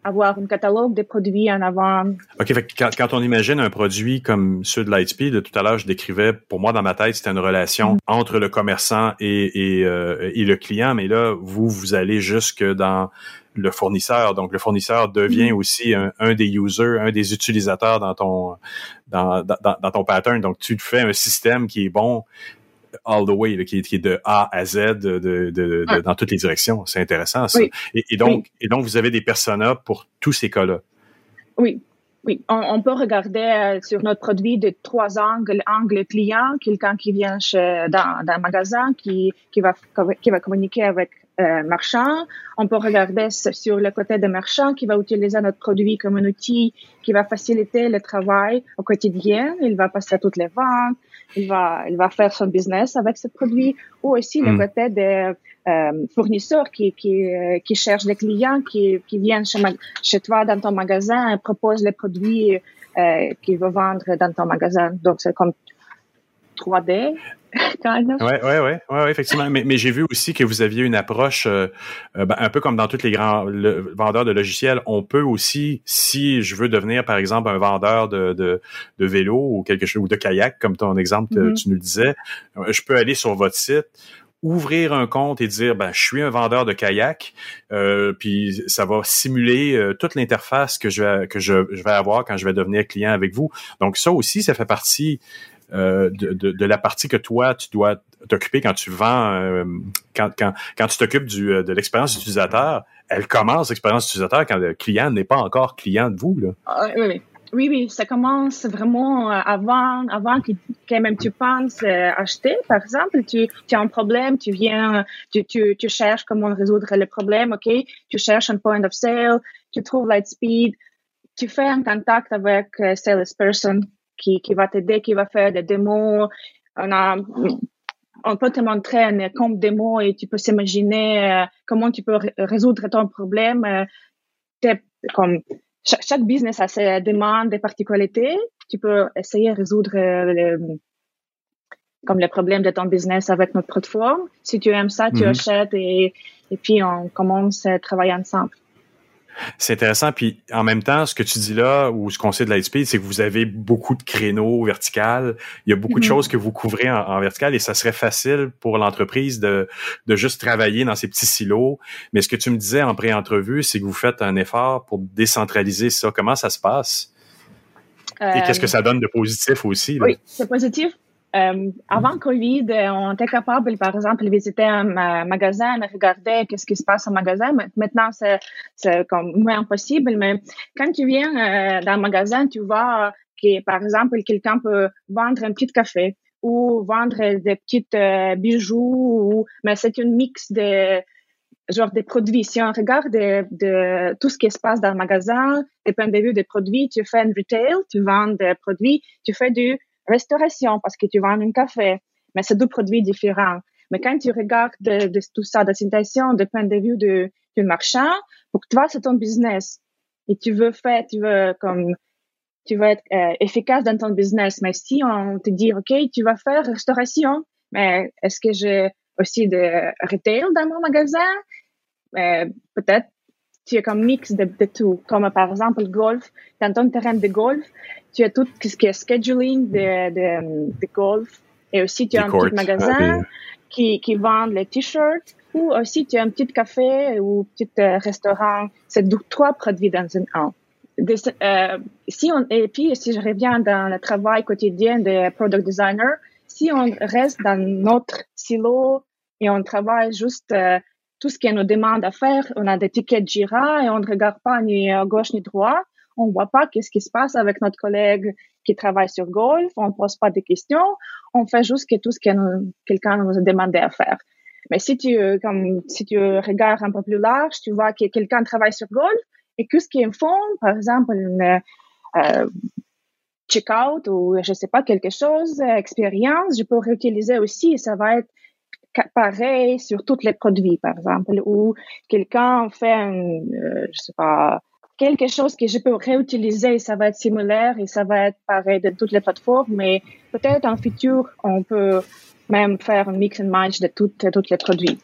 avoir un catalogue des produits en avant. OK, fait quand, quand, on imagine un produit comme ceux de Lightspeed, tout à l'heure, je décrivais, pour moi, dans ma tête, c'était une relation mm. entre le commerçant et, et, euh, et, le client, mais là, vous, vous allez jusque dans le fournisseur. Donc, le fournisseur devient mm. aussi un, un, des users, un des utilisateurs dans ton, dans, dans, dans ton pattern. Donc, tu fais un système qui est bon all the way, qui, est, de A à Z de, de, de, dans toutes les directions. C'est intéressant, ça. Et, donc, et donc, vous avez des personas pour tous ces cas-là. Oui. Oui, on, peut regarder euh, sur notre produit de trois angles. Angle client, quelqu'un qui vient chez, dans, dans un magasin, qui, qui, va, qui va communiquer avec euh, marchand. On peut regarder sur le côté des marchands qui va utiliser notre produit comme un outil qui va faciliter le travail au quotidien. Il va passer toutes les ventes, il va, il va faire son business avec ce produit. Ou aussi le mm. côté des euh, fournisseurs qui, qui, euh, qui cherchent des clients qui, qui viennent chez, chez toi dans ton magasin et proposent les produits qu'ils veulent vendre dans ton magasin. Donc c'est comme 3D. Oui, oui, oui, ouais, effectivement. Mais, mais j'ai vu aussi que vous aviez une approche, euh, euh, ben, un peu comme dans tous les grands vendeurs de logiciels. On peut aussi, si je veux devenir, par exemple, un vendeur de, de, de vélo ou quelque chose, ou de kayak, comme ton exemple, mm-hmm. tu nous le disais, euh, je peux aller sur votre site ouvrir un compte et dire ben je suis un vendeur de kayak euh, puis ça va simuler toute l'interface que je que je, je, vais avoir quand je vais devenir client avec vous donc ça aussi ça fait partie euh, de, de, la partie que toi, tu dois t'occuper quand tu vends, euh, quand, quand, quand tu t'occupes du, euh, de l'expérience utilisateur, elle commence l'expérience utilisateur quand le client n'est pas encore client de vous. Là. Ah, oui, oui. Oui, ça commence vraiment avant, avant que, même tu penses acheter. Par exemple, tu, as un problème, tu viens, tu, tu, tu cherches comment résoudre le problème, OK? Tu cherches un point of sale, tu trouves Lightspeed, tu fais un contact avec salesperson qui, qui va t'aider, qui va faire des démos. On a, on peut te montrer un compte démo et tu peux s'imaginer euh, comment tu peux résoudre ton problème. Euh, comme chaque, business a ses demandes et particularités. Tu peux essayer de résoudre euh, comme les problèmes de ton business avec notre plateforme. Si tu aimes ça, tu mm-hmm. achètes et, et puis on commence à travailler ensemble. C'est intéressant. Puis en même temps, ce que tu dis là, ou ce qu'on sait de Lightspeed, c'est que vous avez beaucoup de créneaux verticales. Il y a beaucoup de mm-hmm. choses que vous couvrez en, vertical et ça serait facile pour l'entreprise de, de juste travailler dans ces petits silos. Mais ce que tu me disais en pré-entrevue, c'est que vous faites un effort pour décentraliser ça. Comment ça se passe? Et qu'est-ce que euh, ça donne de positif aussi? Oui, c'est positif euh, avant Covid, on était capable, par exemple, de visiter un magasin, de regarder qu'est-ce qui se passe au magasin. Maintenant, c'est, comme moins impossible. Mais quand tu viens euh, dans un magasin, tu vois que, par exemple, quelqu'un peut vendre un petit café ou vendre des petits euh, bijoux. Ou, mais c'est une mix de genre des produits. Si on regarde de, tout ce qui se passe dans le magasin, points de vue des produits, tu fais un retail, tu vends des produits, tu fais du restauration parce que tu vends un café, mais c'est deux produits différents. Mais quand tu regardes de, tout ça, de situation, de point de vue de, du marchand, pour toi, c'est ton business. Et tu veux faire, tu veux comme, tu veux être euh, efficace dans ton business. Mais si on te dit, OK, tu vas faire restauration, mais est-ce que j'ai aussi de retail dans mon magasin? Euh, peut-être tu as comme mix de, de, tout. Comme par exemple le golf, dans ton terrain de golf, tu as tout ce qui est scheduling de, de, de golf. Et aussi, tu as un petit magasin qui, qui vend les t-shirts. Ou aussi, tu as un petit café ou un petit euh, restaurant. C'est trois produits dans un an. Euh, si on, et puis, si je reviens dans le travail quotidien de product designer, si on reste dans notre silo et on travaille juste euh, tout ce qu'on nous demande à faire, on a des tickets Jira et on ne regarde pas ni à gauche ni à droite. On voit pas qu'est-ce qui se passe avec notre collègue qui travaille sur Golf. On pose pas de questions. On fait juste tout ce que quelqu'un nous a demandé à faire. Mais si tu, comme, si tu regardes un peu plus large, tu vois que quelqu'un travaille sur Golf et que ce qu'ils font, par exemple, une, euh, check-out ou je sais pas quelque chose, expérience, je peux réutiliser aussi. Ça va être pareil sur tous les produits, par exemple, ou quelqu'un fait un, euh, je sais pas, quelque chose que je peux réutiliser, ça va être similaire et ça va être pareil de toutes les plateformes, mais peut-être en futur, on peut même faire un mix and match de tous les produits.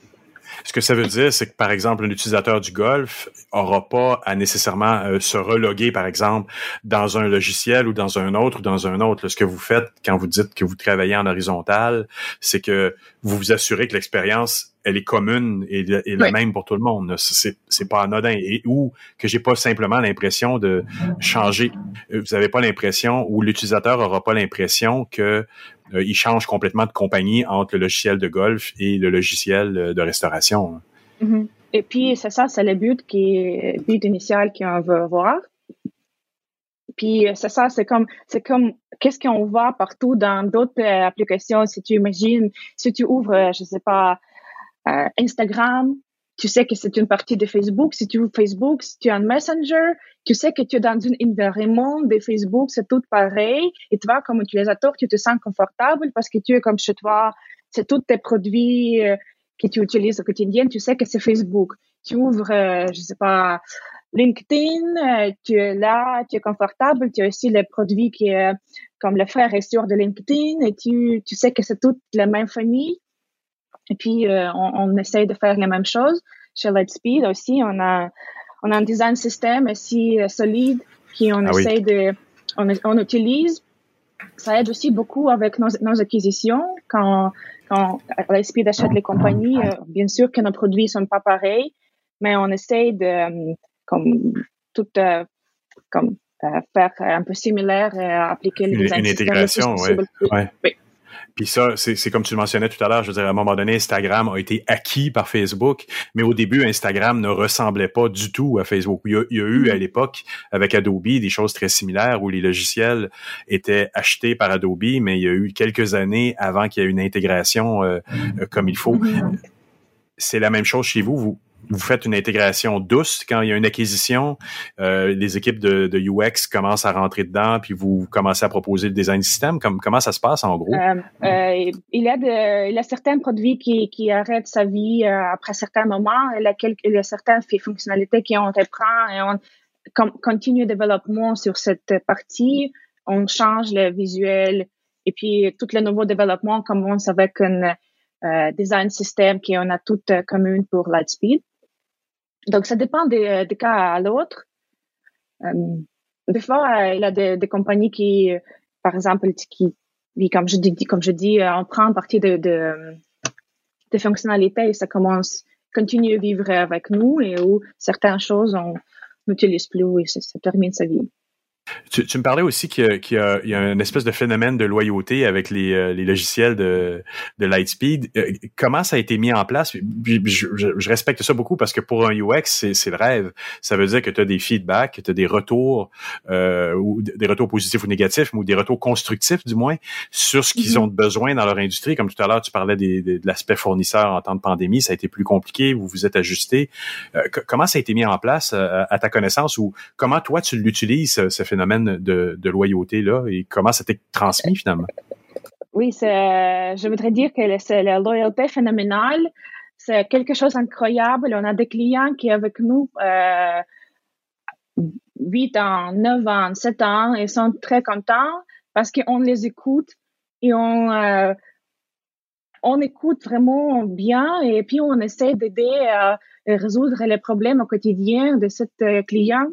Ce que ça veut dire, c'est que, par exemple, un utilisateur du Golf aura pas à nécessairement euh, se reloguer, par exemple, dans un logiciel ou dans un autre ou dans un autre. ce que vous faites quand vous dites que vous travaillez en horizontal, c'est que vous vous assurez que l'expérience elle est commune et, la même pour tout le monde. C'est, c'est pas anodin. Et ou que j'ai pas simplement l'impression de changer. Vous n'avez pas l'impression ou l'utilisateur aura pas l'impression que euh, il change complètement de compagnie entre le logiciel de golf et le logiciel euh, de restauration. Mm-hmm. Et puis c'est ça, c'est le but qui but initial qu'on veut avoir. Puis c'est ça, c'est comme c'est comme qu'est-ce qu'on voit partout dans d'autres applications? Si tu imagines, si tu ouvres, je sais pas, euh, Instagram, tu sais que c'est une partie de Facebook. Si tu veux Facebook, si tu as un Messenger, tu sais que tu es dans un environnement de Facebook, c'est tout pareil. Et toi, comme utilisateur, tu te sens confortable parce que tu es comme chez toi. C'est tous tes produits euh, que tu utilises au quotidien. Tu sais que c'est Facebook. Tu ouvres, euh, je sais pas, LinkedIn, tu es là, tu es confortable. Tu as aussi les produits qui, comme le frère est sûr de LinkedIn et tu, tu sais que c'est toute la même famille. Et puis, euh, on, on, essaye de faire la même chose. Chez Lightspeed aussi, on a, on a un design système aussi euh, solide qui on ah essaye de, on, on, utilise. Ça aide aussi beaucoup avec nos, nos acquisitions. Quand, quand Lightspeed achète les compagnies, euh, bien sûr que nos produits sont pas pareils, mais on essaye de, comme, tout, comme, faire un peu similaire et appliquer les une, une intégration, ouais. Oui. Puis ça, c'est comme tu le mentionnais tout à l'heure, je veux dire, à un moment donné, Instagram a été acquis par Facebook, mais au début, Instagram ne ressemblait pas du tout à Facebook. Il y a, il y a eu à mm-hmm. l'époque, avec Adobe, des choses très similaires où les logiciels étaient achetés par Adobe, mais il y a eu quelques années avant qu'il y ait une intégration euh, euh, comme il faut. Mm-hmm. C'est la même chose chez vous. Vous, vous faites une intégration douce quand il y a une acquisition. Euh, les équipes de, de, UX commencent à rentrer dedans, puis vous commencez à proposer le design système. Comme, comment ça se passe en gros? Euh, euh, il, y a de, il y a certains produits qui, qui arrêtent sa vie euh, après certains moments. Il y a, quelques, il y a certaines fonctionnalités qui on reprend et on continue le développement sur cette partie. On change le visuel et puis tout le nouveau développement commence avec un euh, design système qui on a tout commune pour Lightspeed. Donc, ça dépend des, euh, cas à l'autre. Euh, des fois, euh, il y a des, des, compagnies qui, par exemple, qui, comme je dis, comme je dis, on prend partie de, de, de fonctionnalités et ça commence, continue à vivre avec nous et où certaines choses, on n'utilise plus et ça termine sa vie. Tu, tu, me parlais aussi qu'il y, y, a une espèce de phénomène de loyauté avec les, euh, les logiciels de, de Lightspeed. Euh, comment ça a été mis en place? Je, je, je respecte ça beaucoup parce que pour un UX, c'est le rêve. Ça veut dire que tu as des feedbacks, tu as des retours, euh, ou des retours positifs ou négatifs, ou des retours constructifs du moins, sur ce qu'ils mm-hmm. ont besoin dans leur industrie. Comme tout à l'heure, tu parlais des, de l'aspect fournisseur en temps de pandémie, ça a été plus compliqué, vous vous êtes ajusté. Euh, comment ça a été mis en place à ta connaissance? Ou comment toi tu l'utilises, ce phénomène de, de loyauté-là et comment t'est transmis finalement? Oui, c'est, je voudrais dire que c'est la loyauté phénoménale. C'est quelque chose d'incroyable. On a des clients qui avec nous euh, 8 ans, 9 ans, 7 ans et sont très contents parce qu'on les écoute et on, euh, on écoute vraiment bien et puis on essaie d'aider à résoudre les problèmes au quotidien de cet euh, client.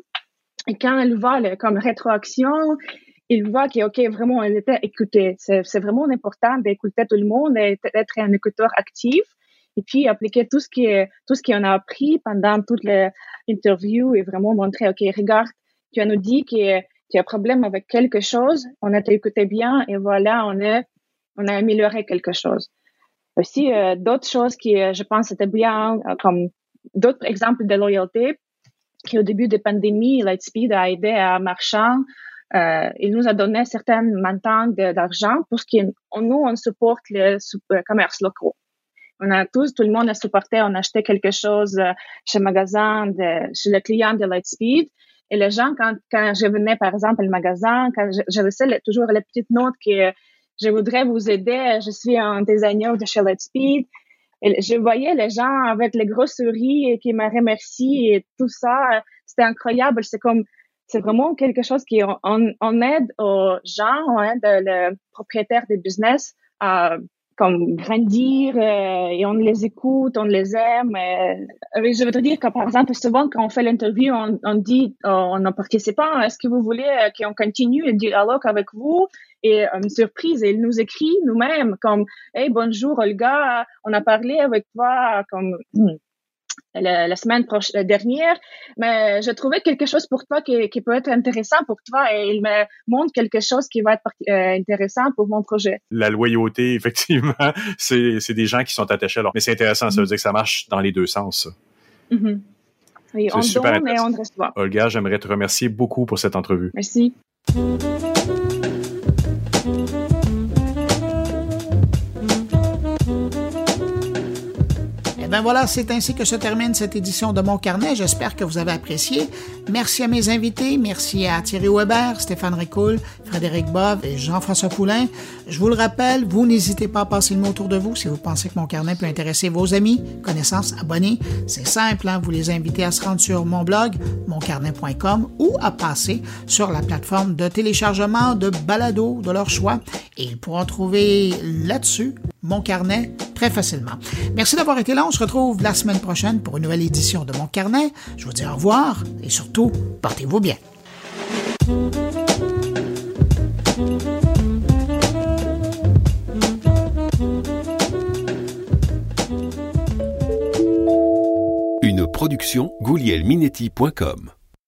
Et quand elle voit le, comme rétroaction, il voit que, OK, vraiment, elle était écoutée. C'est vraiment important d'écouter tout le monde et d'être un écouteur actif. Et puis, appliquer tout ce qui est, tout ce qu'on a appris pendant toute l'interview et vraiment montrer, OK, regarde, tu as nous dit que tu as un problème avec quelque chose. On a écouté bien et voilà, on a, on a amélioré quelque chose. Aussi, euh, d'autres choses qui, euh, je pense, étaient bien, euh, comme d'autres exemples de loyauté qui au début de la pandémie, Lightspeed a aidé à marchand. Euh, il nous a donné certains montants d'argent pour que nous, on supporte les euh, commerces locaux. On a tous, tout le monde a supporté, on a acheté quelque chose euh, chez le magasin, de, chez le client de Lightspeed. Et les gens, quand, quand je venais, par exemple, au magasin, quand je, je laissais toujours la petite note que je voudrais vous aider, je suis un designer de chez Lightspeed, je voyais les gens avec les gros souris qui me remercient et tout ça. C'était incroyable. C'est comme, c'est vraiment quelque chose qui on, aide aux gens, on aide le propriétaire des business à comme grandir euh, et on les écoute, on les aime. Euh, je voudrais dire que par exemple, souvent quand on fait l'interview, on, on dit on nos participants, est-ce que vous voulez qu'on continue le dialogue avec vous? Et une surprise, il nous écrit nous-mêmes comme Hey, bonjour Olga, on a parlé avec toi comme hmm, la, semaine prochaine, dernière, mais je trouvais quelque chose pour toi qui, qui, peut être intéressant pour toi et il me montre quelque chose qui va être euh, intéressant pour mon projet. La loyauté, effectivement, c'est des gens qui sont attachés à leur... Mais c'est intéressant, ça veut dire que ça marche dans les deux sens. Mm-hmm. Oui, on donne et on reçoit. Olga, j'aimerais te remercier beaucoup pour cette entrevue. Merci. Ben voilà, c'est ainsi que se termine cette édition de Mon Carnet. J'espère que vous avez apprécié. Merci à mes invités. Merci à Thierry Weber, Stéphane Ricoul, Frédéric Bove et Jean-François Poulain. Je vous le rappelle, vous n'hésitez pas à passer le mot autour de vous si vous pensez que Mon Carnet peut intéresser vos amis, connaissances, abonnés. C'est simple, hein? vous les invitez à se rendre sur mon blog, moncarnet.com ou à passer sur la plateforme de téléchargement de balado de leur choix et ils pourront trouver là-dessus mon carnet très facilement. Merci d'avoir été là. Retrouve la semaine prochaine pour une nouvelle édition de Mon carnet. Je vous dis au revoir et surtout, portez-vous bien. Une production goulielminetti.com